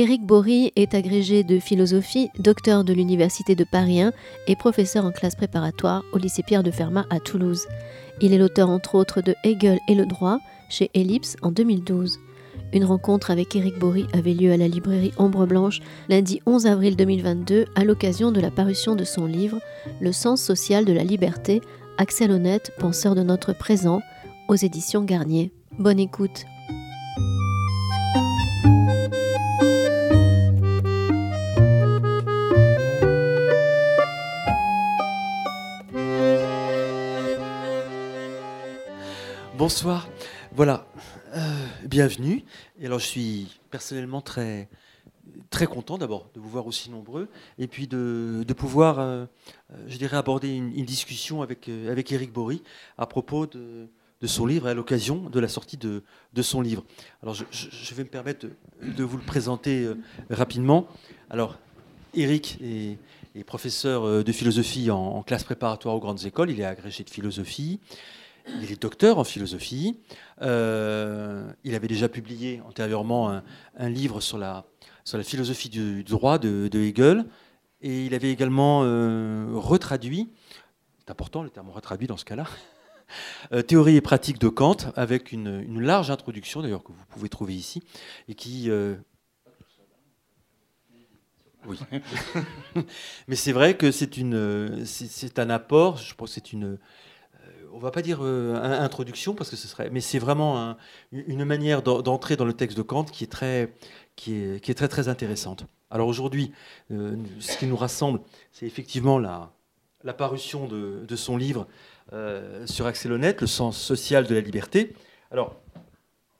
Éric Bory est agrégé de philosophie, docteur de l'Université de Paris 1 et professeur en classe préparatoire au lycée Pierre de Fermat à Toulouse. Il est l'auteur entre autres de Hegel et le droit chez Ellipse en 2012. Une rencontre avec Éric Bory avait lieu à la librairie Ombre Blanche lundi 11 avril 2022 à l'occasion de la parution de son livre Le sens social de la liberté, Axel Honnête, penseur de notre présent, aux éditions Garnier. Bonne écoute. Bonsoir. Voilà, euh, bienvenue. Et alors, je suis personnellement très, très content d'abord de vous voir aussi nombreux et puis de, pouvoir, euh, euh, je dirais, aborder une, discussion avec, avec Eric Bory à propos de, son livre à l'occasion de la sortie de, son livre. Alors, je, vais me permettre de, vous le présenter rapidement. Alors, Eric est, professeur de philosophie en, en classe préparatoire aux grandes écoles. Il est agrégé de philosophie. Il est docteur en philosophie. Euh, il avait déjà publié antérieurement un, livre sur la, sur la philosophie du, droit de, Hegel. Et il avait également euh, retraduit, c'est important le terme retraduit dans ce cas-là, euh, Théorie et pratique de Kant, avec une, large introduction d'ailleurs que vous pouvez trouver ici, et qui... Oui. Mais c'est vrai que c'est, c'est, un apport, je pense que c'est une, on va pas dire euh, introduction parce que ce serait, mais c'est vraiment une manière d'entrer dans le texte de Kant qui est très, qui est, très très intéressante. Alors aujourd'hui, euh, ce qui nous rassemble, c'est effectivement la, parution de, son livre euh, sur Axel Honnête, le sens social de la liberté. Alors,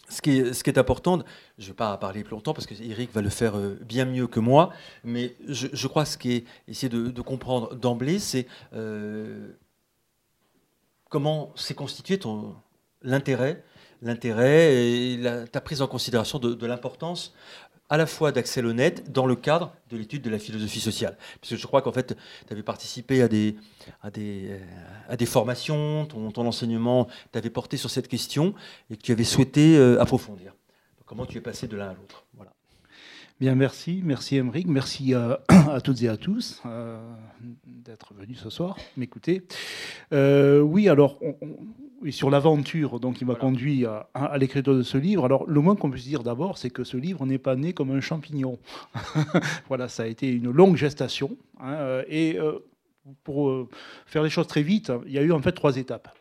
ce qui, est, important, je ne vais pas parler plus longtemps parce que Eric va le faire bien mieux que moi, mais je, je crois ce qui est essayer de comprendre d'emblée, c'est comment s'est constitué ton l'intérêt, l'intérêt et ta prise en considération de, l'importance à la fois d'Axel Honnête dans le cadre de l'étude de la philosophie sociale. Parce que je crois qu'en fait, tu avais participé à des, des formations, ton, ton enseignement t'avait porté sur cette question et que tu avais souhaité euh, approfondir. comment tu es passé de l'un à l'autre? Voilà. Bien, merci. Merci, Emmerich. Merci à, à, toutes et à tous euh, d'être venus ce soir m'écouter. Euh, oui, alors, oui, sur l'aventure donc, qui m'a conduit à, à l'écriture de ce livre, alors le moins qu'on puisse dire d'abord, c'est que ce livre n'est pas né comme un champignon. voilà, ça a été une longue gestation. Hein, et euh, pour faire les choses très vite, il y a eu en fait trois étapes.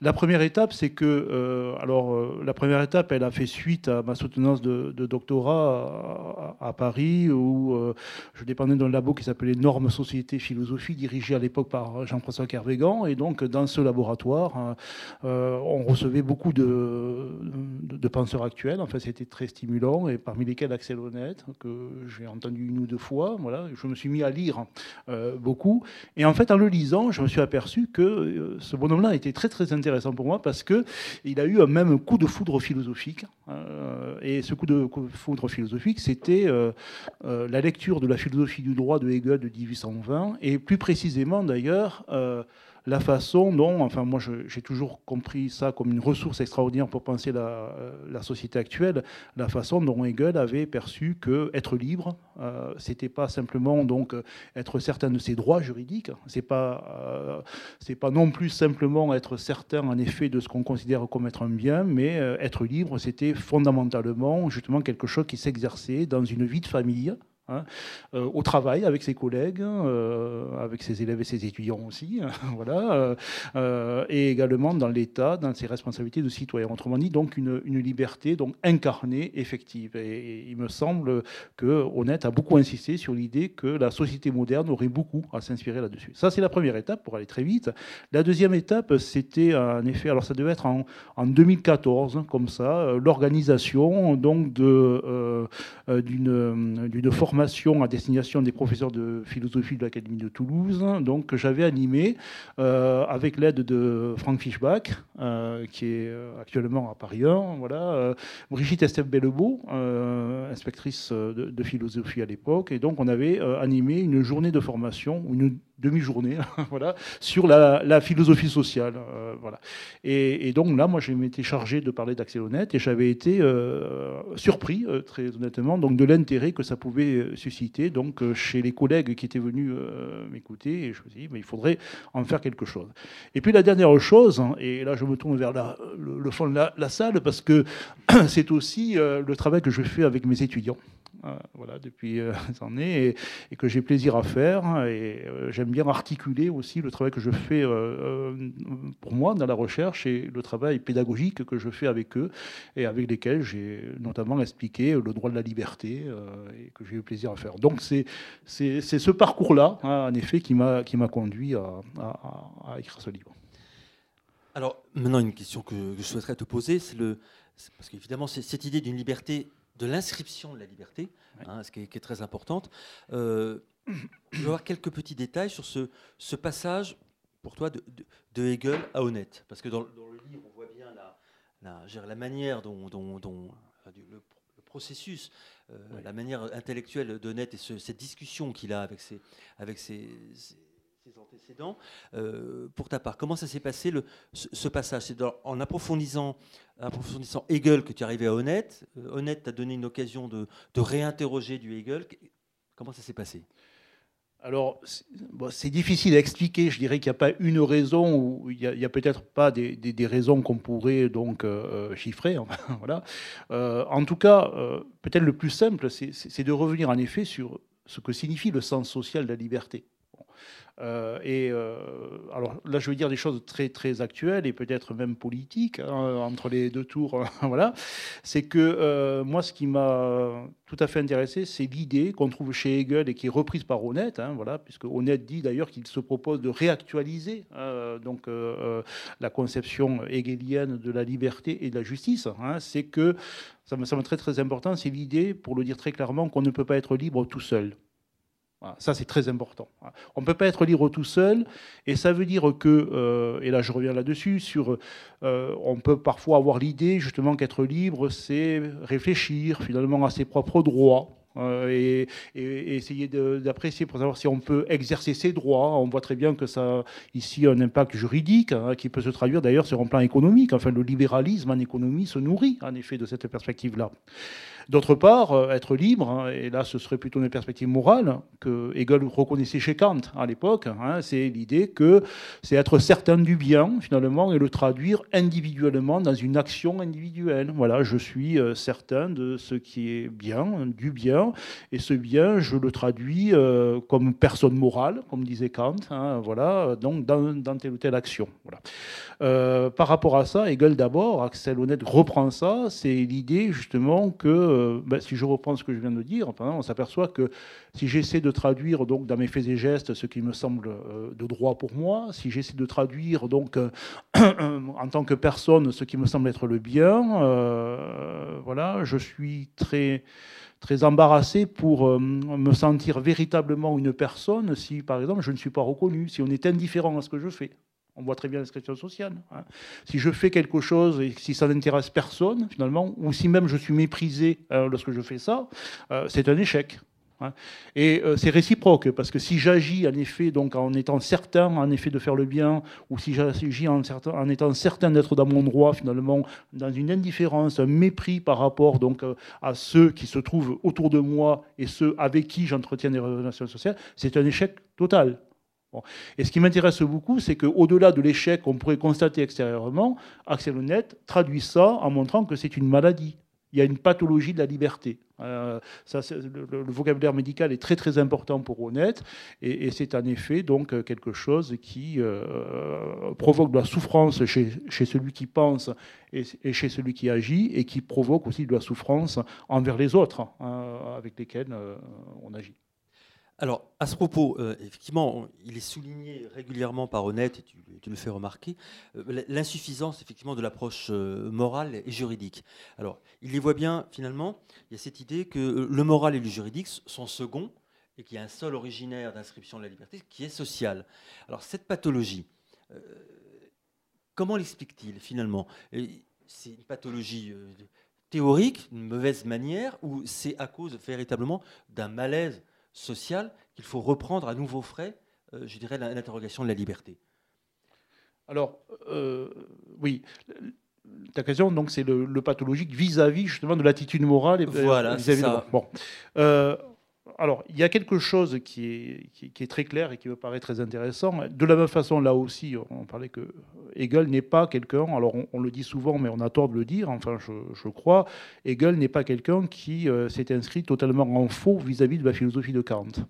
La première étape, c'est que, euh, alors, euh, la première étape, elle a fait suite à ma soutenance de, doctorat à, Paris, où euh, je dépendais d'un labo qui s'appelait Normes Société Philosophie, dirigé à l'époque par Jean-François Kervégan. Et donc, dans ce laboratoire, on recevait beaucoup de, penseurs actuels. Enfin, c'était très stimulant, et parmi lesquels Axel Honnête, que j'ai entendu une ou deux fois. Voilà, je me suis mis à lire beaucoup. Et en fait, en le lisant, je me suis aperçu que ce bonhomme-là était très très intéressant pour moi parce que il a eu un même coup de foudre philosophique. Euh, et ce coup de foudre philosophique, c'était euh, euh, la lecture de la philosophie du droit de Hegel de 1820 et plus précisément d'ailleurs la façon dont, enfin moi j'ai toujours compris ça comme une ressource extraordinaire pour penser la, euh, la société actuelle, la façon dont Hegel avait perçu que être libre, euh, c'était pas simplement donc être certain de ses droits juridiques, c'est pas euh, c'est pas non plus simplement être certain en effet de ce qu'on considère comme être un bien, mais euh, être libre, c'était fondamentalement justement quelque chose qui s'exerçait dans une vie de famille Hein, euh, au travail avec ses collègues, euh, avec ses élèves et ses étudiants aussi, voilà, euh, et également dans l'État, dans ses responsabilités de citoyen. Autrement dit, donc une, liberté donc incarnée, effective. Et, il me semble que Honnête a beaucoup insisté sur l'idée que la société moderne aurait beaucoup à s'inspirer là-dessus. Ça, c'est la première étape pour aller très vite. La deuxième étape, c'était en effet, alors ça devait être en, en 2014, comme ça, l'organisation donc de d'une formation à destination des professeurs de philosophie de l'Académie de Toulouse, donc que j'avais animé euh, avec l'aide de Franck Fischbach, euh, qui est euh, actuellement à Paris 1, voilà, Brigitte Estève Bellebeau, inspectrice de, philosophie à l'époque, et donc on avait animé une journée de formation, une demi-journée voilà, sur la, philosophie sociale. Euh, voilà. Et, donc là, moi, je m'étais chargé de parler d'Axelonet et j'avais été euh, surpris, euh, très honnêtement, donc de l'intérêt que ça pouvait susciter donc, chez les collègues qui étaient venus m'écouter. Et je me suis dit, mais il faudrait en faire quelque chose. Et puis la dernière chose, hein, et là, je me tourne vers le, fond de la, la salle parce que c'est aussi le travail que je fais avec mes étudiants. Euh, voilà, depuis euh, des années, et, que j'ai plaisir à faire. Et euh, j'aime bien articuler aussi le travail que je fais pour moi dans la recherche et le travail pédagogique que je fais avec eux et avec lesquels j'ai notamment expliqué le droit de la liberté et que j'ai eu plaisir à faire. Donc c'est ce parcours-là, hein, en effet, qui m'a conduit à, écrire ce livre. Alors maintenant, une question que, je souhaiterais te poser, c'est le, parce qu'évidemment, cette idée d'une liberté de l'inscription de la liberté, hein, ce qui est, très importante. Euh, je vais avoir quelques petits détails sur ce, ce passage, pour toi, de, Hegel à Honnête. Parce que dans, le livre, on voit bien la, la, la manière dont, dont, le, processus, euh, la manière intellectuelle d'Honnête et cette discussion qu'il a avec ses, avec ses antécédents. Euh, pour ta part, comment ça s'est passé ce, passage? C'est en approfondissant, Hegel que tu es à Honnête. Euh, Honnête t'a donné une occasion de, réinterroger du Hegel. Comment ça s'est passé? Alors, c'est difficile à expliquer. Je dirais qu'il n'y a pas une raison, ou il n'y a, peut-être pas des, raisons qu'on pourrait donc euh, chiffrer. voilà. en tout cas, peut-être le plus simple, c'est de revenir en effet sur ce que signifie le sens social de la liberté. Euh, et euh, alors là, je veux dire des choses très très actuelles et peut-être même politiques hein, entre les deux tours. voilà, c'est que euh, moi, ce qui m'a tout à fait intéressé, c'est l'idée qu'on trouve chez Hegel et qui est reprise par Honnête. Hein, voilà, puisque Honnête dit d'ailleurs qu'il se propose de réactualiser donc la conception hegelienne de la liberté et de la justice. Hein, c'est que ça me semble très très important, c'est l'idée, pour le dire très clairement, qu'on ne peut pas être libre tout seul ça, c'est très important. On ne peut pas être libre tout seul, et ça veut dire que, euh, et là je reviens là-dessus, sur, euh, on peut parfois avoir l'idée justement qu'être libre, c'est réfléchir finalement à ses propres droits. Euh, et, essayer d'apprécier pour savoir si on peut exercer ses droits. On voit très bien que ça ici un impact juridique hein, qui peut se traduire d'ailleurs sur un plan économique. Enfin, le libéralisme en économie se nourrit en effet de cette perspective-là. D'autre part, euh, être libre, hein, et là ce serait plutôt une perspective morale que Hegel reconnaissait chez Kant à l'époque, hein, c'est l'idée que c'est être certain du bien finalement et le traduire individuellement dans une action individuelle. Voilà, je suis euh, certain de ce qui est bien, du bien, et ce bien, je le traduis euh, comme personne morale, comme disait Kant, hein, voilà, donc dans, telle ou telle action. Par rapport à ça, Hegel d'abord, Axel Honnête reprend ça, c'est l'idée justement que euh, ben, si je reprends ce que je viens de dire, on s'aperçoit que si j'essaie de traduire donc dans mes faits et gestes ce qui me semble euh, de droit pour moi, si j'essaie de traduire donc euh, en tant que personne ce qui me semble être le bien, voilà, je suis très très embarrassé pour me sentir véritablement une personne si, par exemple, je ne suis pas reconnu, si on est indifférent à ce que je fais. On voit très bien l'inscription sociale. Hein. Si je fais quelque chose et si ça n'intéresse personne, finalement, ou si même je suis méprisé euh, lorsque je fais ça, euh, c'est un échec. Hein. Et euh, c'est réciproque, parce que si j'agis en effet donc en étant certain en effet de faire le bien, ou si j'agis en, en, étant certain d'être dans mon droit, finalement, dans une indifférence, un mépris par rapport donc à ceux qui se trouvent autour de moi et ceux avec qui j'entretiens des relations sociales, c'est un échec total. Et ce qui m'intéresse beaucoup, c'est qu'au-delà de l'échec qu'on pourrait constater extérieurement, Axel Honnête traduit ça en montrant que c'est une maladie. Il y a une pathologie de la liberté. Euh, le, vocabulaire médical est très très important pour Honnête, et, c'est en effet donc quelque chose qui euh, provoque de la souffrance chez, celui qui pense et, chez celui qui agit, et qui provoque aussi de la souffrance envers les autres hein, avec lesquels euh, on agit. Alors, à ce propos, euh, effectivement, il est souligné régulièrement par Honnête, et tu, le fais remarquer, euh, l'insuffisance effectivement de l'approche euh, morale et juridique. Alors, il les voit bien, finalement, il y a cette idée que le moral et le juridique sont seconds, et qu'il y a un seul originaire d'inscription de la liberté qui est social. Alors, cette pathologie, comment l'explique-t-il finalement? C'est une pathologie théorique, une mauvaise manière, ou c'est à cause véritablement d'un malaise social qu'il faut reprendre à nouveau frais je dirais, l'interrogation de la liberté Alors, oui. Ta question, donc, c'est le, pathologique vis-à-vis justement de l'attitude morale et voilà, vis-à-vis de bon alors, il y a quelque chose qui est, très clair et qui me paraît très intéressant. De la même façon, là aussi, on parlait que Hegel n'est pas quelqu'un, alors on, le dit souvent, mais on a tort de le dire, enfin, je, crois, Hegel n'est pas quelqu'un qui euh, s'est inscrit totalement en faux vis-à-vis -vis de la philosophie de Kant.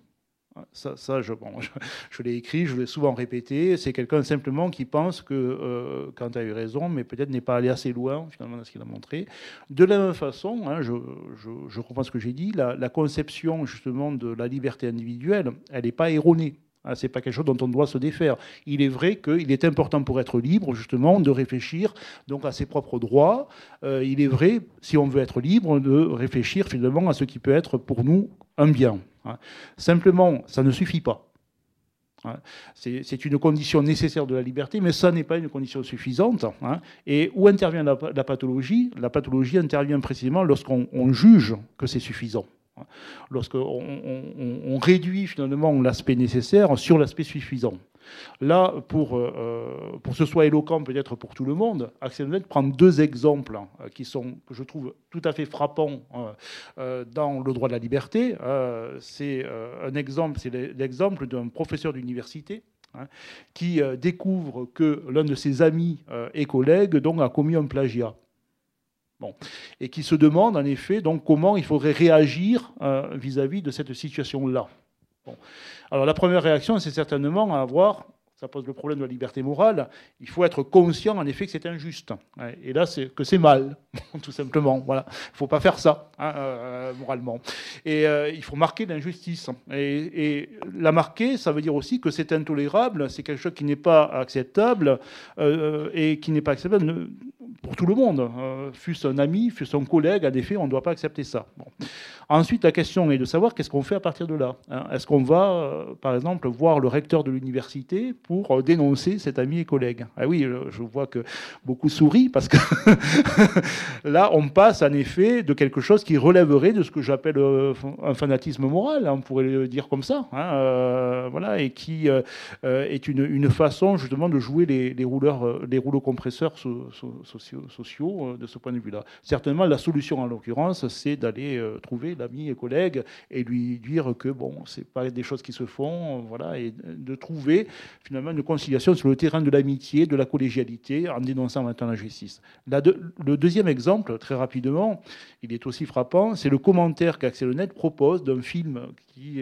Ça, je, l'ai écrit, je l'ai souvent répété. C'est quelqu'un simplement qui pense que euh, Kant a eu raison, mais peut-être n'est pas allé assez loin finalement dans ce qu'il a montré. De la même façon, hein, je, je, comprends ce que j'ai dit, la, conception justement de la liberté individuelle, elle n'est pas erronée. Ce hein, c'est pas quelque chose dont on doit se défaire. Il est vrai qu'il est important pour être libre, justement, de réfléchir donc à ses propres droits. Euh, il est vrai, si on veut être libre, de réfléchir finalement à ce qui peut être pour nous un bien. Hein. Simplement, ça ne suffit pas. Hein. C'est une condition nécessaire de la liberté, mais ça n'est pas une condition suffisante. Et où intervient la, pathologie? La pathologie intervient précisément lorsqu'on juge que c'est suffisant. Lorsqu'on on, réduit finalement l'aspect nécessaire sur l'aspect suffisant. Là, pour, euh, pour que ce soit éloquent peut-être pour tout le monde, Axel Honneth prend deux exemples hein, qui sont, que je trouve tout à fait frappants euh, dans le droit de la liberté. Euh, c'est un exemple, c'est l'exemple d'un professeur d'université hein, qui découvre que l'un de ses amis et collègues donc, a commis un plagiat. Et qui se demande en effet donc, comment il faudrait réagir vis-à-vis -vis de cette situation-là. Alors la première réaction, c'est certainement à avoir ça pose le problème de la liberté morale. Il faut être conscient, en effet, que c'est injuste. Et là, c'est que c'est mal, tout simplement. Voilà, il ne faut pas faire ça, hein, euh, moralement. Et euh, il faut marquer l'injustice. Et, la marquer, ça veut dire aussi que c'est intolérable, c'est quelque chose qui n'est pas acceptable euh, et qui n'est pas acceptable pour tout le monde. fût-ce un ami, fût-ce un collègue, en effet, on ne doit pas accepter ça. Ensuite, la question est de savoir qu'est-ce qu'on fait à partir de là. Hein. Est-ce qu'on va, par exemple, voir le recteur de l'université pour euh, dénoncer cet ami et collègue? Ah oui, je vois que beaucoup sourient parce que là, on passe en effet de quelque chose qui relèverait de ce que j'appelle euh, un fanatisme moral, hein, on pourrait le dire comme ça, hein, euh, voilà, et qui est une, façon justement de jouer les, rouleurs, les rouleaux compresseurs sociaux, de ce point de vue-là. Certainement, la solution en l'occurrence, c'est d'aller trouver l'ami et collègue et lui dire que bon, c'est pas des choses qui se font, voilà, et de trouver finalement une conciliation sur le terrain de l'amitié, de la collégialité, en dénonçant maintenant la justice. le deuxième exemple, très rapidement, il est aussi frappant, c'est le commentaire qu'Axel Honnête propose d'un film qui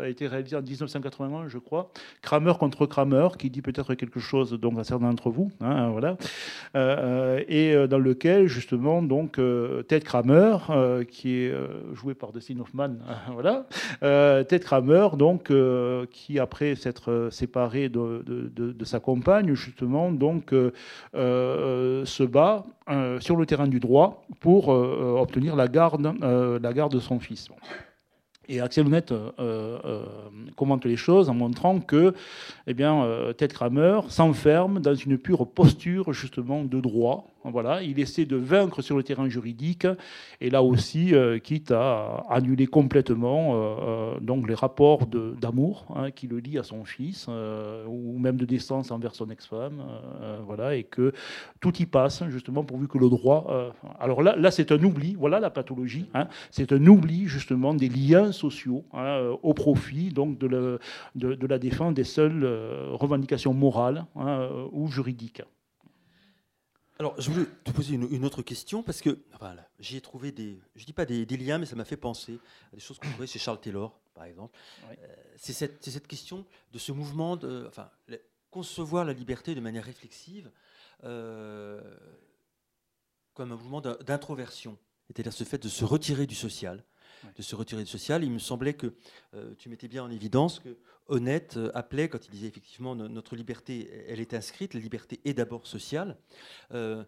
a été réalisé en 1981, je crois, Kramer contre Kramer, qui dit peut-être quelque chose donc à certains d'entre vous, hein, voilà, euh, et euh, dans lequel justement donc euh, Ted Kramer, qui est joué par Dustin Hoffman, voilà, Ted Kramer donc qui après s'être séparé de de, sa compagne, justement, donc, euh, euh, se bat euh, sur le terrain du droit pour obtenir la garde, la garde de son fils. Et Axel Honnête commente les choses en montrant que eh Ted Kramer s'enferme dans une pure posture justement de droit, voilà, il essaie de vaincre sur le terrain juridique et là aussi, euh, quitte à annuler complètement euh, euh, donc les rapports d'amour hein, qui le lie à son fils ou même de décence envers son ex-femme, voilà, et que tout y passe justement pourvu que le droit. alors là, c'est un oubli, voilà la pathologie, hein, c'est un oubli justement des liens sociaux hein, au profit donc de la défense des seules revendications morales ou juridiques. Alors, je voulais te poser une, autre question parce que voilà, j'ai trouvé des, je dis pas des, liens, mais ça m'a fait penser à des choses qu'on trouvait chez Charles Taylor, par exemple. Euh, c'est cette, cette, question de ce mouvement de, enfin, concevoir la liberté de manière réflexive euh, comme un mouvement d'introversion, c'est-à-dire ce fait de se retirer du social, de se retirer du social. Il me semblait que euh, tu mettais bien en évidence que Honnête euh, appelait, quand il disait effectivement notre liberté, elle est inscrite, la liberté est d'abord sociale, euh,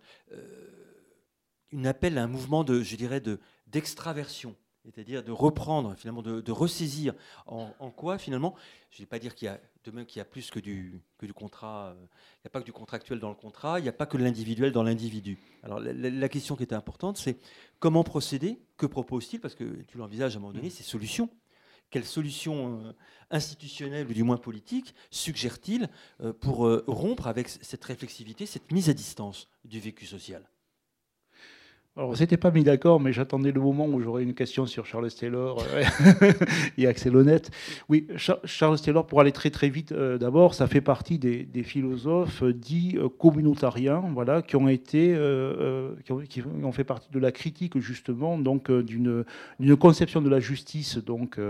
une appel à un mouvement de, je dirais, de, d'extraversion, c'est-à-dire de reprendre, finalement, de, ressaisir en, quoi, finalement, je ne vais pas dire qu'il y a, demain qu'il y a plus que du, que du contrat, il n'y a pas que du contractuel dans le contrat, il n'y a pas que l'individuel dans l'individu. Alors la, question qui était importante, c'est comment procéder, que propose-t-il, parce que tu l'envisages à un moment donné, ces solutions. Quelle solution institutionnelle ou du moins politique suggère-t-il pour rompre avec cette réflexivité, cette mise à distance du vécu social? Alors, on s'était pas mis d'accord, mais j'attendais le moment où j'aurais une question sur Charles Taylor euh, et Axel Honnête. Oui, Charles Taylor, pour aller très très vite, euh, d'abord, ça fait partie des, philosophes dits euh, communautariens, voilà, qui ont été, qui ont, fait partie de la critique justement, donc d'une conception de la justice, donc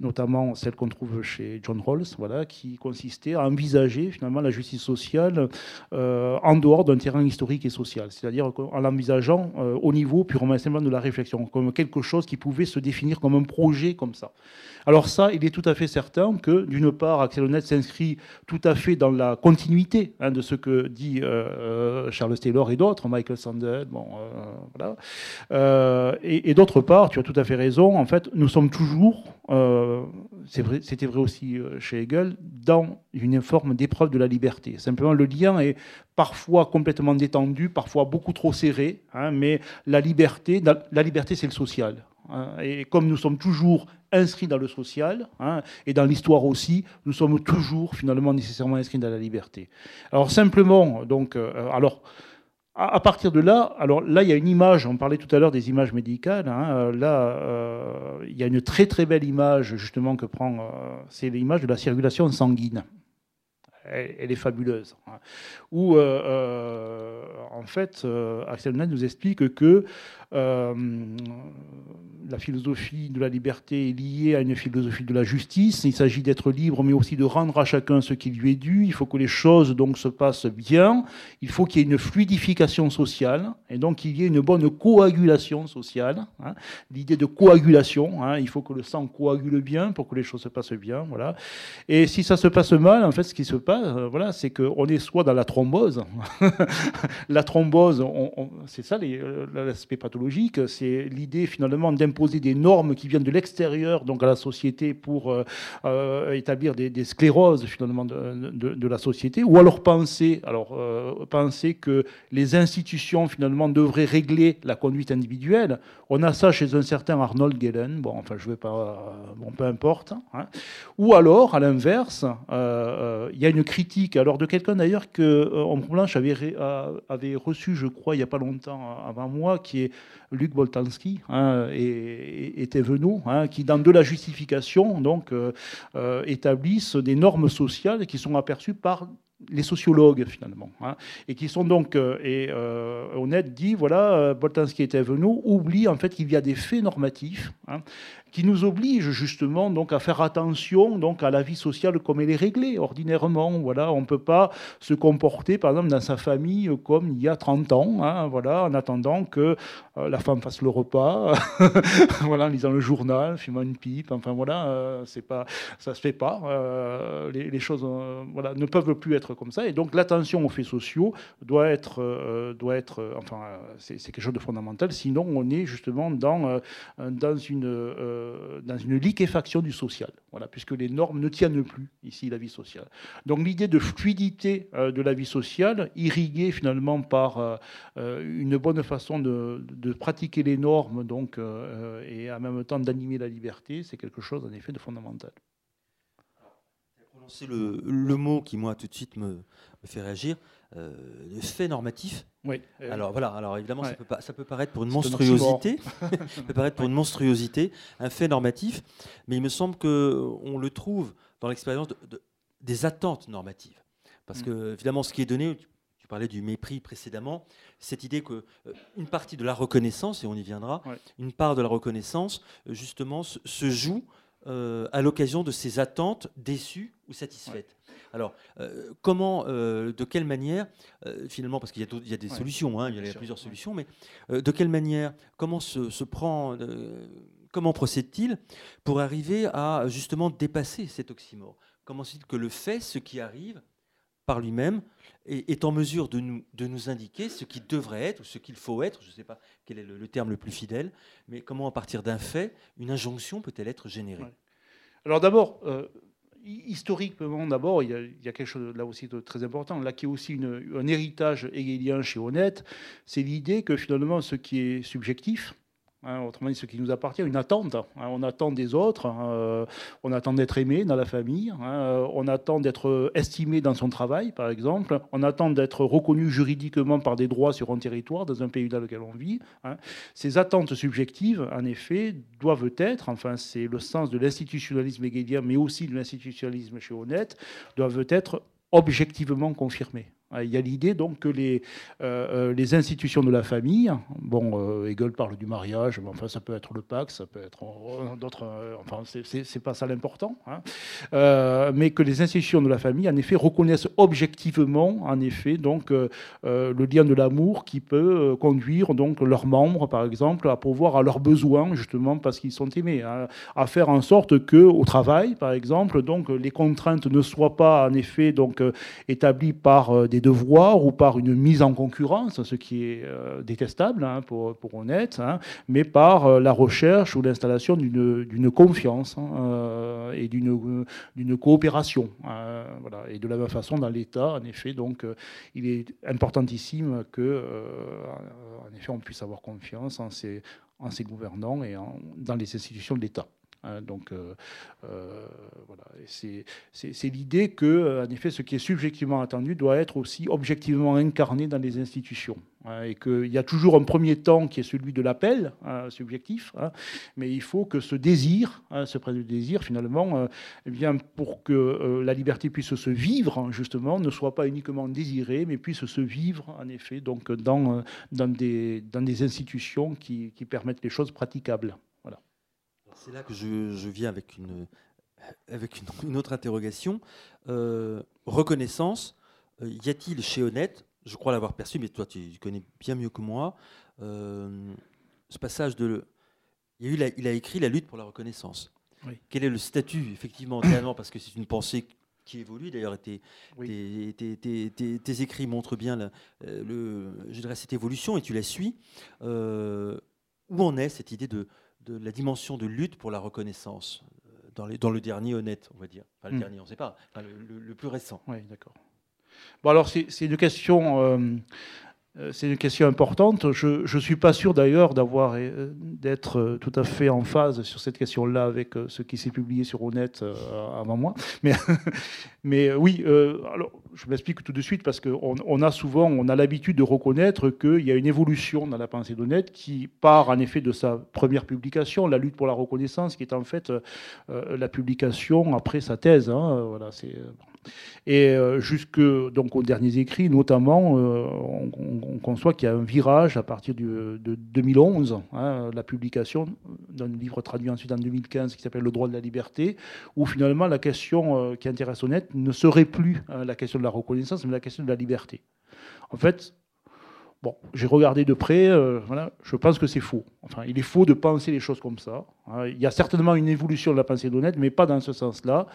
notamment celle qu'on trouve chez John Rawls, voilà, qui consistait à envisager finalement la justice sociale en dehors d'un terrain historique et social c'est-à-dire en l'envisageant euh, au niveau purement simplement de la réflexion, comme quelque chose qui pouvait se définir comme un projet comme ça. Alors ça, il est tout à fait certain que, d'une part, Axel Honneth s'inscrit tout à fait dans la continuité hein, de ce que dit euh, euh, Charles Taylor et d'autres, Michael Sandel, bon, voilà. et, d'autre part, tu as tout à fait raison, en fait, nous sommes toujours, c'était vrai, vrai aussi chez Hegel, dans une forme d'épreuve de la liberté. Simplement, le lien est parfois complètement détendu, parfois beaucoup trop serré, hein, mais la liberté, la liberté c'est le social. Hein. et comme nous sommes toujours inscrits dans le social, hein, et dans l'histoire aussi, nous sommes toujours finalement nécessairement inscrits dans la liberté. Alors simplement, donc, euh, alors, à, partir de là, alors là, il y a une image, on parlait tout à l'heure des images médicales, euh, là, euh, il y a une très très belle image justement que prend, c'est l'image de la circulation sanguine elle, est fabuleuse. Hein. Où, en fait, Axel Nett nous explique que la philosophie de la liberté est liée à une philosophie de la justice. Il s'agit d'être libre, mais aussi de rendre à chacun ce qui lui est dû. Il faut que les choses donc se passent bien. Il faut qu'il y ait une fluidification sociale et donc qu'il y ait une bonne coagulation sociale. Hein. L'idée de coagulation, hein, il faut que le sang coagule bien pour que les choses se passent bien. Voilà. Et si ça se passe mal, en fait, ce qui se passe, euh, voilà, c'est qu'on est soit dans la thrombose. la thrombose, c'est ça euh, l'aspect pathologique, c'est l'idée finalement d'imposer des normes qui viennent de l'extérieur, donc à la société, pour euh, établir des, scléroses finalement de, la société, ou alors penser, alors penser que les institutions finalement devraient régler la conduite individuelle. On a ça chez un certain Arnold Gellen, bon, enfin je vais pas, bon, peu importe. Hein. Ou alors, à l'inverse, il y a une critique, alors de quelqu'un d'ailleurs que euh, en Blanche avait, reçu, je crois, il n'y a pas longtemps euh, avant moi, qui est Luc Boltanski, hein, et, était venu, hein, qui dans de la justification donc euh, établissent des normes sociales qui sont aperçues par les sociologues finalement, hein, et qui sont donc, et Honnête dit, voilà, Boltanski était venu, oublie en fait qu'il y a des faits normatifs qui nous oblige justement donc à faire attention donc à la vie sociale comme elle est réglée ordinairement. Voilà, on peut pas se comporter par exemple dans sa famille comme il y a 30 ans, hein, voilà, en attendant que euh, la femme fasse le repas, voilà, en lisant le journal, fumant une pipe, enfin voilà, euh, c'est pas, ça se fait pas. Euh, les, choses, voilà, ne peuvent plus être comme ça. Et donc l'attention aux faits sociaux doit être, doit être, enfin, c'est quelque chose de fondamental. Sinon, on est justement dans dans une euh, dans une liquéfaction du social, voilà, puisque les normes ne tiennent plus ici la vie sociale. Donc l'idée de fluidité euh, de la vie sociale, irriguée finalement par euh, une bonne façon de, pratiquer les normes, donc, et en même temps d'animer la liberté, c'est quelque chose en effet de fondamental. C'est le, le, mot qui moi tout de suite me, me fait réagir, euh, fait normatif. Oui. Alors voilà, alors évidemment ça, peut pas, ça peut paraître pour une monstruosité, ça peut paraître pour une monstruosité, un fait normatif, mais il me semble que on le trouve dans l'expérience de, des attentes normatives, parce mm. que évidemment ce qui est donné, tu parlais du mépris précédemment, cette idée que euh, une partie de la reconnaissance, et on y viendra, une part de la reconnaissance justement se, joue euh, à l'occasion de ces attentes déçues ou satisfaites. Alors, euh, comment, euh, de quelle manière, finalement, parce qu'il y, a des solutions, hein, il y a plusieurs solutions, mais de quelle manière, comment se, prend, comment procède-t-il pour arriver à justement dépasser cet oxymore? Comment c'est que le fait, ce qui arrive par lui-même, est, en mesure de nous, de nous indiquer ce qui devrait être ou ce qu'il faut être, je ne sais pas quel est le, terme le plus fidèle, mais comment à partir d'un fait, une injonction peut-elle être générée? Alors d'abord, historiquement, d'abord, il, y a quelque chose là aussi de très important, là qui est aussi un héritage hegelien chez Honnête, c'est l'idée que finalement ce qui est subjectif, Hein, autrement dit, ce qui nous appartient, une attente. Hein. on attend des autres, hein, on attend d'être aimé dans la famille, on attend d'être estimé dans son travail, par exemple, on attend d'être reconnu juridiquement par des droits sur un territoire, dans un pays dans lequel on vit. Ces attentes subjectives, en effet, doivent être, enfin c'est le sens de l'institutionnalisme hegelien, mais aussi de l'institutionnalisme chez Honnête, doivent être objectivement confirmées. Euh, il y a l'idée donc que les, euh, euh, les institutions de la famille, bon, Hegel parle du mariage, mais enfin ça peut être le pacte, ça peut être d'autres, enfin c'est pas ça l'important, hein, mais que les institutions de la famille, en effet, reconnaissent objectivement, en effet, donc le lien de l'amour qui peut conduire donc leurs membres, par exemple, à pouvoir à leurs besoins justement parce qu'ils sont aimés, hein, à faire en sorte que au travail, par exemple, donc les contraintes ne soient pas en effet donc établies par des devoirs ou par une mise en concurrence, ce qui est euh, détestable hein, pour, honnête, hein, mais par euh, la recherche ou l'installation d'une confiance hein, euh, et d'une coopération. Et de la même façon, dans l'État, en effet, donc, il est importantissime que, en effet, on puisse avoir confiance en ses gouvernants et dans les institutions de l'État. Hein, donc euh, euh, voilà, c'est l'idée que, euh, en effet, ce qui est subjectivement attendu doit être aussi objectivement incarné dans les institutions. Hein, et qu'il y a toujours un premier temps qui est celui de l'appel hein, subjectif, mais il faut que ce désir, ce de désir, finalement, eh bien, pour que la liberté puisse se vivre, justement, ne soit pas uniquement désirée, mais puisse se vivre, en effet, donc, dans, dans, des, dans des institutions qui, qui permettent les choses praticables. C'est là que je, viens avec une, avec une, autre interrogation. Euh, reconnaissance, euh, y a-t-il chez Honnête, je crois l'avoir perçu, mais toi tu connais bien mieux que moi, euh, ce passage de... Il a, eu il a écrit la lutte pour la reconnaissance. Quel est le statut, effectivement, parce que c'est une pensée qui évolue. D'ailleurs, tes, tes, écrits montrent bien la, le, je dirais, cette évolution et tu la suis. où en est cette idée de, de la dimension de lutte pour la reconnaissance euh, dans, les, dans le dernier honnête, on va dire. Enfin, le hmm. dernier, on ne sait pas, le, plus récent. Oui, d'accord. Bon, alors, c'est une question euh, c'est une question importante. Je ne suis pas sûr d'ailleurs d'avoir euh, d'être euh, tout à fait en phase sur cette question-là avec ce qui s'est publié sur Honnête avant moi. Mais, mais oui, alors, je m'explique tout de suite parce qu'on on a souvent, on a l'habitude de reconnaître qu'il y a une évolution dans la pensée d'Honnête qui part en effet de sa première publication, La lutte pour la reconnaissance, qui est en fait la publication après sa thèse. Hein, voilà, c'est et euh, jusque donc aux derniers écrits, notamment, euh, on, conçoit qu'il y a un virage à partir de 2011, hein, la publication d'un livre traduit ensuite en 2015 qui s'appelle Le droit de la liberté, où finalement la question euh, qui intéresse Honnête ne serait plus la question de la reconnaissance, mais la question de la liberté. En fait, Bon, j'ai regardé de près, voilà, je pense que c'est faux. Enfin, il est faux de penser les choses comme ça. Hein. Il y a certainement une évolution de la pensée d'honnête, mais pas dans ce sens-là.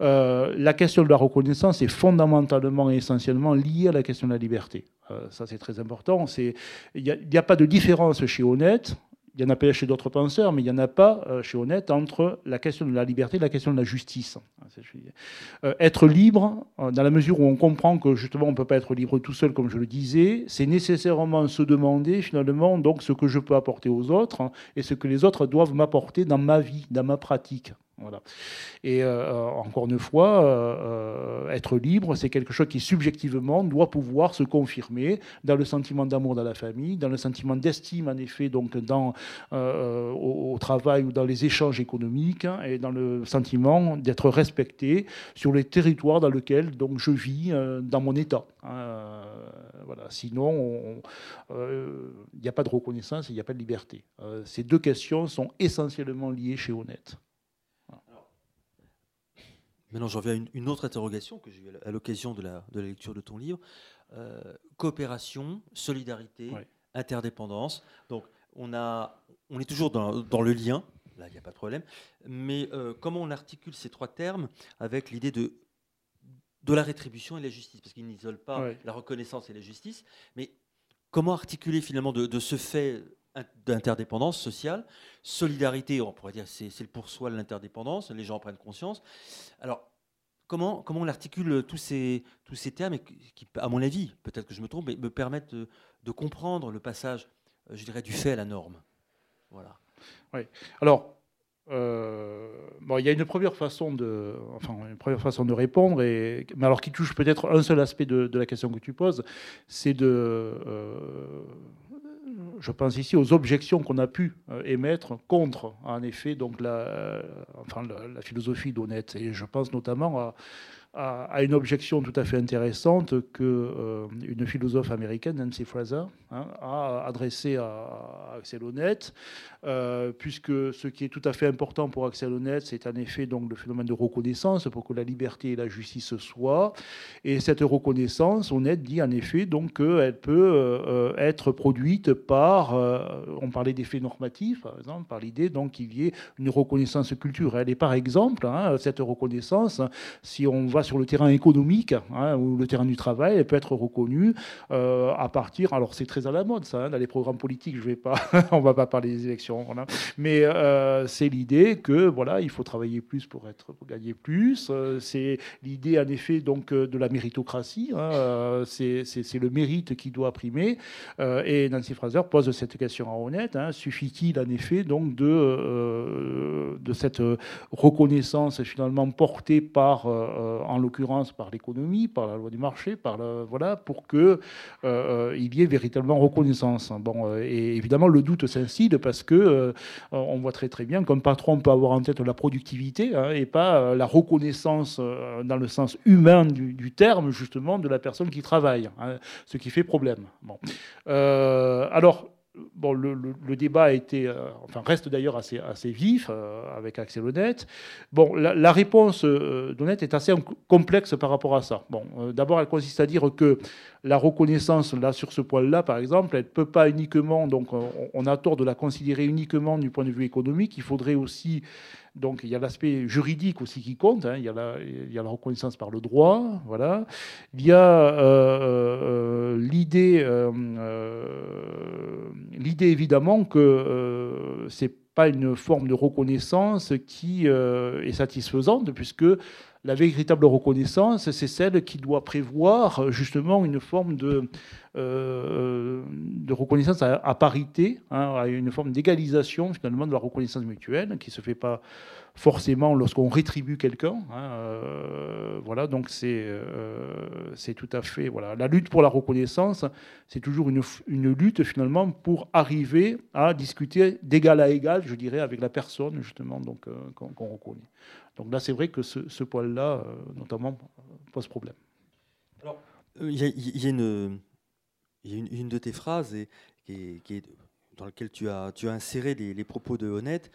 Euh, la question de la reconnaissance est fondamentalement et essentiellement liée à la question de la liberté. Euh, ça, c'est très important. Il n'y a, pas de différence chez Honnête. Il y en a pas chez d'autres penseurs, mais il n'y en a pas euh, chez Honnête entre la question de la liberté et la question de la justice. être libre, dans la mesure où on comprend que justement on ne peut pas être libre tout seul, comme je le disais, c'est nécessairement se demander finalement donc ce que je peux apporter aux autres hein, et ce que les autres doivent m'apporter dans ma vie, dans ma pratique. Et euh, encore une fois, euh, euh, être libre, c'est quelque chose qui subjectivement doit pouvoir se confirmer dans le sentiment d'amour dans la famille, dans le sentiment d'estime en effet, donc dans au, travail ou dans les échanges économiques, hein, et dans le sentiment d'être respecté sur les territoires dans lesquels donc je vis dans mon état. Hein, voilà. Sinon, il n'y a pas de reconnaissance, il n'y a pas de liberté. ces deux questions sont essentiellement liées chez Honnête. Maintenant, j'en viens à une, autre interrogation que j'ai eu à l'occasion de la, de la, lecture de ton livre. Euh, coopération, solidarité, interdépendance. Donc, on, a, on est toujours dans, dans le lien, là, il n'y a pas de problème. Mais euh, comment on articule ces trois termes avec l'idée de, de la rétribution et la justice? Parce qu'ils n'isolent pas la reconnaissance et la justice. Mais comment articuler finalement de, de ce fait d'interdépendance sociale. Solidarité, on pourrait dire, c'est le pour soi de l'interdépendance, les gens en prennent conscience. Alors, comment, comment on articule tous ces, tous ces termes qui, à mon avis, peut-être que je me trompe, mais me permettent de, comprendre le passage, euh, je dirais, du fait à la norme Voilà. Oui. Alors, bon, il y a une première façon de, enfin, une première façon de répondre, et, mais alors qui touche peut-être un seul aspect de, de, la question que tu poses, c'est de je pense ici aux objections qu'on a pu euh, émettre contre, en effet, donc la, euh, la, philosophie d'Honnête. Et je pense notamment à, à, une objection tout à fait intéressante que euh, une philosophe américaine, Nancy Fraser, hein, a adressée à, Axel Honnête, euh, puisque ce qui est tout à fait important pour Axel Honnête, c'est en effet donc le phénomène de reconnaissance pour que la liberté et la justice soient. Et cette reconnaissance, Honnête dit en effet donc qu'elle peut euh, être produite par, on parlait d'effets normatifs par exemple, par l'idée donc qu'il y ait une reconnaissance culturelle. Et par exemple, hein, cette reconnaissance, si on va sur le terrain économique hein, ou le terrain du travail, elle peut être reconnue euh, à partir. Alors c'est très à la mode ça, hein, dans les programmes politiques. Je vais pas, on va pas parler des élections, mais euh, c'est l'idée que voilà, il faut travailler plus pour être gagner plus. Euh, c'est l'idée en effet donc de la méritocratie. Hein, c'est le mérite qui doit primer. et Nancy Fraser pose cette question à honnête. Suffit-il en effet donc de de cette reconnaissance finalement portée par en l'occurrence par l'économie, par la loi du marché, par voilà, pour qu'il euh, euh, y ait véritablement reconnaissance. Bon, euh, et évidemment, le doute s'incide parce que on voit très très bien qu'un patron peut avoir en tête la productivité hein, et pas la reconnaissance dans le sens humain du, terme, justement, de la personne qui travaille, hein, ce qui fait problème. Bon. alors, bon, le, débat a été, euh, enfin, reste d'ailleurs assez, assez vif euh, avec Axel Honnête. Bon, la, réponse euh, d'Honnête est assez complexe par rapport à ça. Bon, d'abord, elle consiste à dire que la reconnaissance, là, sur ce point-là, par exemple, elle ne peut pas uniquement, donc, on, a tort de la considérer uniquement du point de vue économique. Il faudrait aussi donc il y a l'aspect juridique aussi qui compte, hein. il, y a la, reconnaissance par le droit, voilà. Il y a euh, euh, l'idée, euh, l'idée évidemment que c'est pas une forme de reconnaissance qui est satisfaisante, puisque la véritable reconnaissance, c'est celle qui doit prévoir justement une forme de, de reconnaissance à, parité, hein, une forme d'égalisation finalement de la reconnaissance mutuelle, qui ne se fait pas forcément lorsqu'on rétribue quelqu'un. Hein, euh, voilà, donc c'est euh, tout à fait voilà la lutte pour la reconnaissance, c'est toujours une, lutte finalement pour arriver à discuter d'égal à égal, je dirais, avec la personne justement euh, qu'on reconnaît. Donc là, c'est vrai que ce, poil-là, notamment, pose problème. Alors, il y, a une, une, de tes phrases et, dans laquelle tu as, tu as inséré les, propos de Honnête